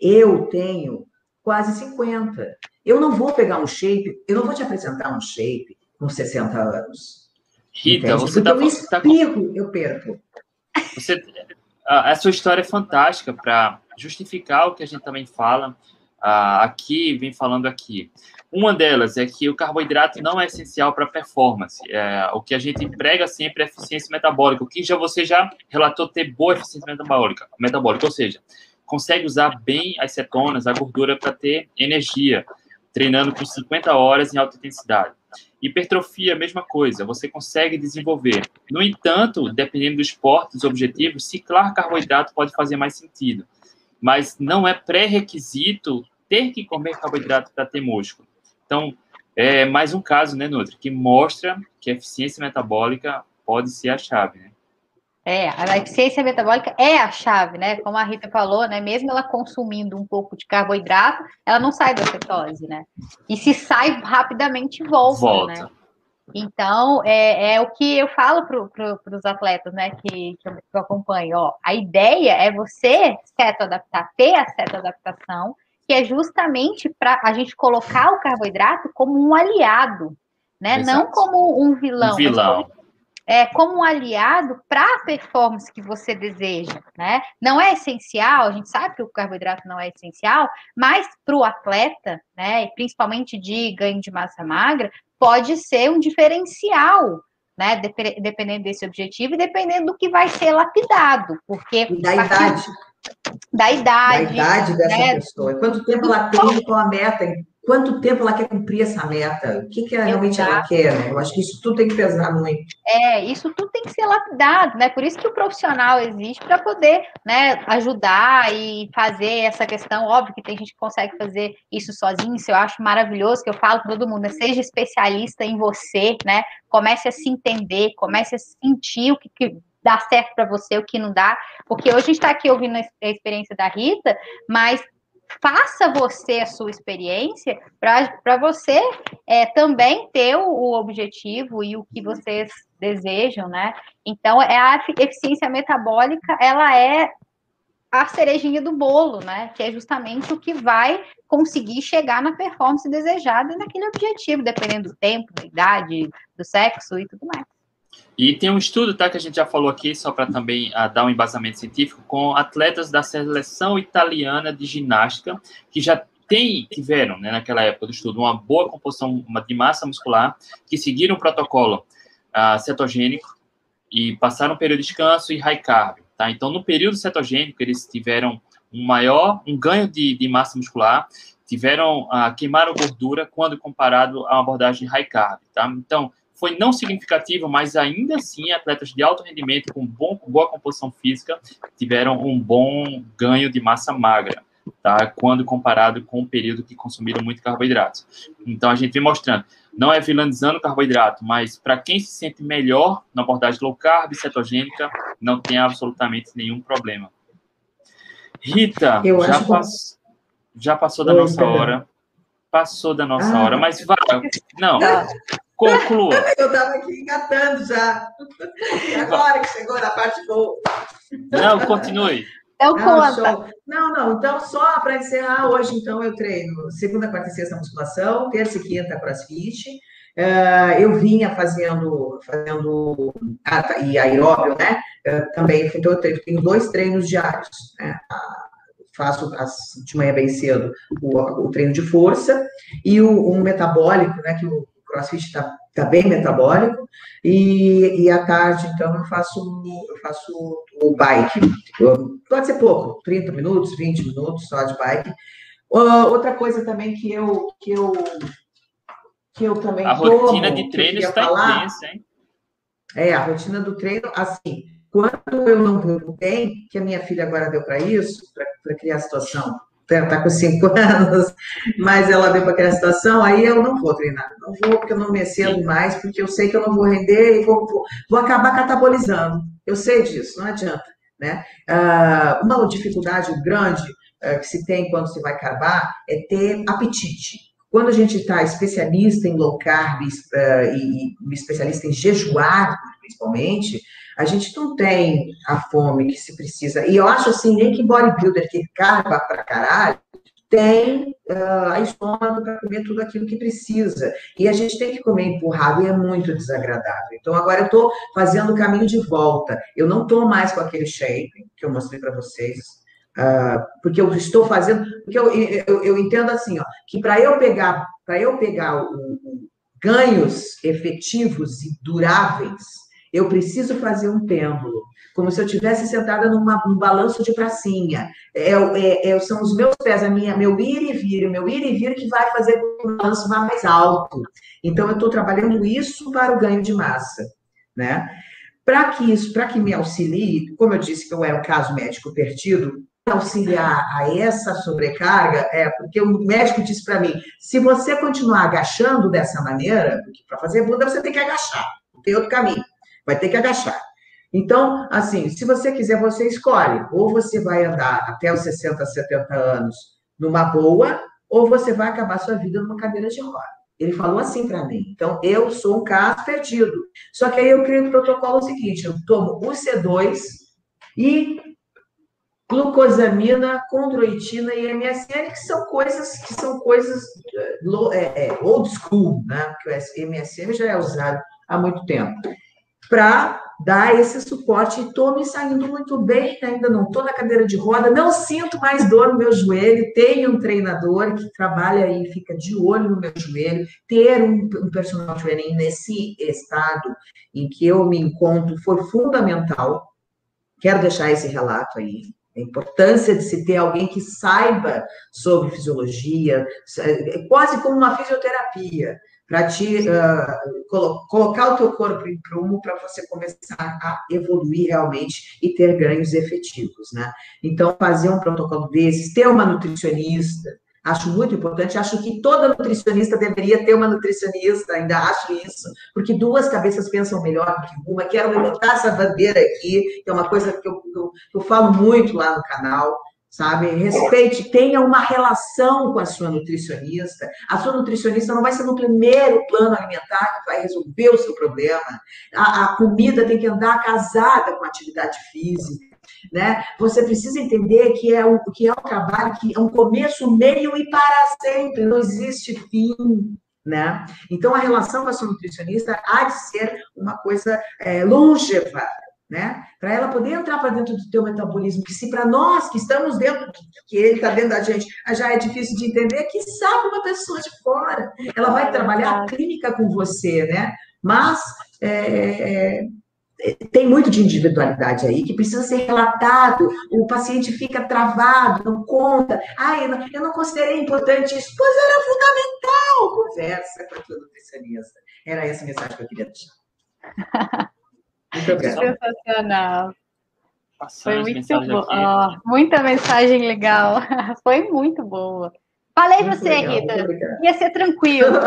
Eu tenho quase 50. Eu não vou pegar um shape, eu não vou te apresentar um shape com 60 anos. Rita, Entende? você está... Eu espirro, tá... eu perco. Você, a, sua história é fantástica para justificar o que a gente também fala aqui, vem falando aqui. Uma delas é que o carboidrato não é essencial para a performance. É, o que a gente prega sempre é eficiência metabólica, o que já você já relatou ter boa eficiência metabólica, metabólica, ou seja, consegue usar bem as cetonas, a gordura para ter energia, treinando por 50 horas em alta intensidade. Hipertrofia, mesma coisa, você consegue desenvolver. No entanto, dependendo do esporte, dos objetivos, ciclar carboidrato pode fazer mais sentido. Mas não é pré-requisito ter que comer carboidrato para ter músculo. Então, é mais um caso, né, Nutri, que mostra que a eficiência metabólica pode ser a chave, né? É, a eficiência metabólica é a chave, né? Como a Rita falou, né? Mesmo ela consumindo um pouco de carboidrato, ela não sai da cetose, né? E se sai rapidamente volta, volta. né? Então, é, é, o que eu falo para pro, os atletas, né, que, que, eu, que eu acompanho. Ó, a ideia é você adaptar, ter a adaptação, que é justamente para a gente colocar o carboidrato como um aliado, né? Exato. Não como um vilão. Um vilão é, como um aliado para a performance que você deseja, né? Não é essencial, a gente sabe que o carboidrato não é essencial, mas para o atleta, né, principalmente de ganho de massa magra, pode ser um diferencial, né? Dependendo desse objetivo e dependendo do que vai ser lapidado, porque da idade. Da idade. Da idade dessa né? pessoa. Quanto tempo ela tem, qual a meta quanto tempo ela quer cumprir essa meta, o que, que realmente ela quer, né? Eu acho que isso tudo tem que pesar muito. É, isso tudo tem que ser lapidado, né? Por isso que o profissional existe para poder né, ajudar e fazer essa questão. Óbvio que tem gente que consegue fazer isso sozinho, isso eu acho maravilhoso, que eu falo para todo mundo, né? seja especialista em você, né? Comece a se entender, comece a sentir o que, que dá certo para você, o que não dá, porque hoje a gente está aqui ouvindo a experiência da Rita, mas faça você a sua experiência para você é, também ter o, o, objetivo e o que vocês desejam, né? Então, é a eficiência metabólica, ela é a cerejinha do bolo, né? Que é justamente o que vai conseguir chegar na performance desejada naquele objetivo, dependendo do tempo, da idade, do sexo e tudo mais. E tem um estudo, tá, que a gente já falou aqui, só para também uh, dar um embasamento científico, com atletas da seleção italiana de ginástica, que já tem, tiveram, né, naquela época do estudo, uma boa composição de massa muscular, que seguiram o protocolo uh, cetogênico e passaram um período de descanso e high carb, tá? Então, no período cetogênico, eles tiveram um maior, um ganho de, de massa muscular, tiveram, uh, queimaram gordura quando comparado uma abordagem high carb, tá? Então, foi não significativo, mas ainda assim atletas de alto rendimento com bom, boa composição física tiveram um bom ganho de massa magra, tá? Quando comparado com o período que consumiram muito carboidratos. Então a gente vem mostrando, não é vilanizando o carboidrato, mas para quem se sente melhor na abordagem low carb cetogênica, não tem absolutamente nenhum problema. Rita, já, pass... já passou da Oi, nossa hora. Passou da nossa ah, hora, mas vai. Não, Conclua. *laughs* Eu estava aqui engatando já. E agora que chegou na parte boa. Não, continue. Então, conta. Não, não. Então, só para encerrar, hoje, então, eu treino segunda, quarta e sexta musculação, terça e quinta crossfit. Uh, eu vinha fazendo, fazendo ah, tá, e aeróbio, né? Uh, também, então, eu tenho dois treinos diários. Né? Faço as, de manhã bem cedo o, o treino de força e o, um metabólico, né? Que o crossfit está tá bem metabólico, e, e à tarde, então, eu faço, eu faço o bike. Eu, pode ser pouco, 30 minutos, 20 minutos só de bike. Uh, outra coisa também que eu, que eu, que eu também. A rotina de treino está falar, intensa, hein? É, a rotina do treino, assim, quando eu não vou bem, que a minha filha agora deu para isso, para criar a situação está com cinco *laughs* anos, mas ela veio para aquela situação, aí eu não vou treinar, não vou porque eu não me excendo mais, porque eu sei que eu não vou render e vou, vou, vou acabar catabolizando. Eu sei disso, não adianta. Né? Ah, uma dificuldade grande ah, que se tem quando se vai carbar é ter apetite. Quando a gente está especialista em low carb uh, e, e especialista em jejuar, principalmente, a gente não tem a fome que se precisa. E eu acho assim, nem que bodybuilder que carga pra caralho, tem uh, a estômago para comer tudo aquilo que precisa. E a gente tem que comer empurrado e é muito desagradável. Então, agora eu estou fazendo o caminho de volta. Eu não estou mais com aquele shape que eu mostrei para vocês. Uh, porque eu estou fazendo, porque eu, eu, eu entendo assim, ó, que para eu pegar, para eu pegar o, o ganhos efetivos e duráveis, eu preciso fazer um pêndulo, como se eu estivesse sentada numa, num balanço de pracinha. É, é, é, são os meus pés, a minha, meu ir e vir, meu ir e vir que vai fazer com que o balanço vá mais alto. Então, eu estou trabalhando isso para o ganho de massa, né? Para que isso, para que me auxilie, como eu disse que eu era um caso médico perdido, auxiliar a essa sobrecarga é porque o médico disse para mim: se você continuar agachando dessa maneira, para fazer bunda você tem que agachar, não tem outro caminho vai ter que agachar. Então, assim, se você quiser, você escolhe. Ou você vai andar até os 60, 70 anos numa boa, ou você vai acabar sua vida numa cadeira de roda. Ele falou assim para mim. Então, eu sou um caso perdido. Só que aí eu criei o um protocolo seguinte: eu tomo o C2 e glucosamina, condroitina e MSM, que são coisas que são coisas é, é, old school, né? Porque o MSM já é usado há muito tempo. Para dar esse suporte. E estou me saindo muito bem, ainda não estou na cadeira de roda, não sinto mais dor no meu joelho, tenho um treinador que trabalha e fica de olho no meu joelho, ter um, um personal training nesse estado em que eu me encontro foi fundamental, quero deixar esse relato aí, a importância de se ter alguém que saiba sobre fisiologia, quase como uma fisioterapia, para te uh, colo colocar o teu corpo em prumo para você começar a evoluir realmente e ter ganhos efetivos, né? Então, fazer um protocolo desses, ter uma nutricionista, acho muito importante, acho que toda nutricionista deveria ter uma nutricionista, ainda acho isso, porque duas cabeças pensam melhor do que uma, quero levantar essa bandeira aqui, que é uma coisa que eu, eu, eu falo muito lá no canal, sabe? Respeite, tenha uma relação com a sua nutricionista. A sua nutricionista não vai ser no primeiro plano alimentar que vai resolver o seu problema. A, a comida tem que andar casada com a atividade física. Né? Você precisa entender que é, um, que é um trabalho que é um começo, meio e para sempre, não existe fim. Né? Então, a relação com a sua nutricionista há de ser uma coisa é, longeva, né? Para ela poder entrar para dentro do teu metabolismo, que se para nós que estamos dentro, que ele está dentro da gente, já é difícil de entender, que sabe uma pessoa de fora. Ela vai trabalhar a clínica com você, né? Mas é, é, tem muito de individualidade aí que precisa ser relatado. O paciente fica travado, não conta. Ah, eu não, eu não considerei importante isso. Pois era fundamental. Conversa com a tua nutricionista. Era essa a mensagem que eu queria deixar. *laughs* Muito Sensacional. Foi muito bom. Oh, muita mensagem legal. *laughs* Foi muito boa. Falei muito você, legal, Rita. Ia ser tranquilo.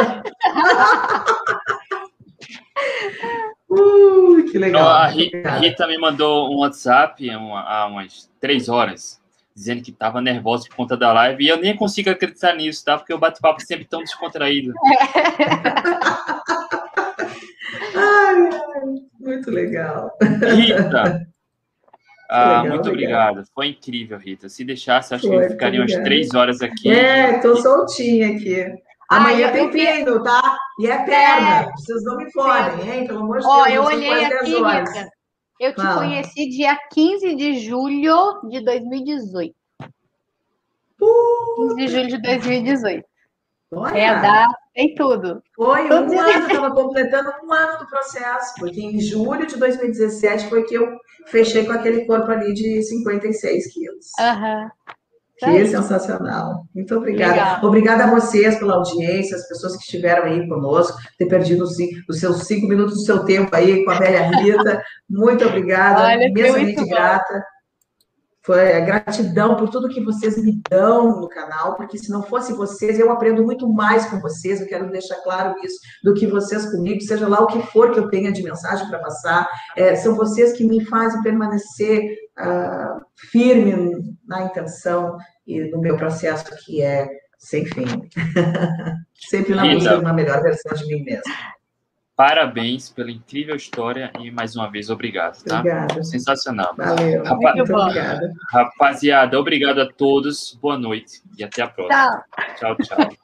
uh, que legal. a Rita, me mandou um WhatsApp há umas três horas, dizendo que estava nervosa por conta da live, e eu nem consigo acreditar nisso, tá? Porque o bate-papo é sempre tão descontraído. *laughs* muito legal. Rita, *laughs* ah, legal, muito legal. obrigado. Foi incrível, Rita. Se deixasse, acho Foi, que ficaria umas três horas aqui. É, tô soltinha aqui. Amanhã tem treino, tá? E é perna. É. Vocês não me fodem, hein? Pelo amor de Deus. Ó, eu olhei aqui, Rita. Eu te Fala. conheci dia 15 de julho de 2018. Uh, 15 de julho de 2018. Olha. É data, tem tudo. Foi um ano, estava completando um ano do processo, porque em julho de 2017 foi que eu fechei com aquele corpo ali de 56 quilos. Uhum. Que é sensacional. Muito obrigada. Legal. Obrigada a vocês pela audiência, as pessoas que estiveram aí conosco, ter perdido os, os seus cinco minutos do seu tempo aí com a velha Rita. Muito obrigada, Olha, imensamente grata. Foi a gratidão por tudo que vocês me dão no canal, porque se não fosse vocês, eu aprendo muito mais com vocês. Eu quero deixar claro isso do que vocês comigo, seja lá o que for que eu tenha de mensagem para passar. É, são vocês que me fazem permanecer uh, firme na intenção e no meu processo que é sem fim. *laughs* Sempre na busca de uma melhor versão de mim mesma. Parabéns pela incrível história e mais uma vez obrigado, tá? Obrigada. Sensacional. Valeu. Rapa... Obrigada. Rapaziada, obrigado a todos. Boa noite e até a próxima. Tchau, tchau. tchau.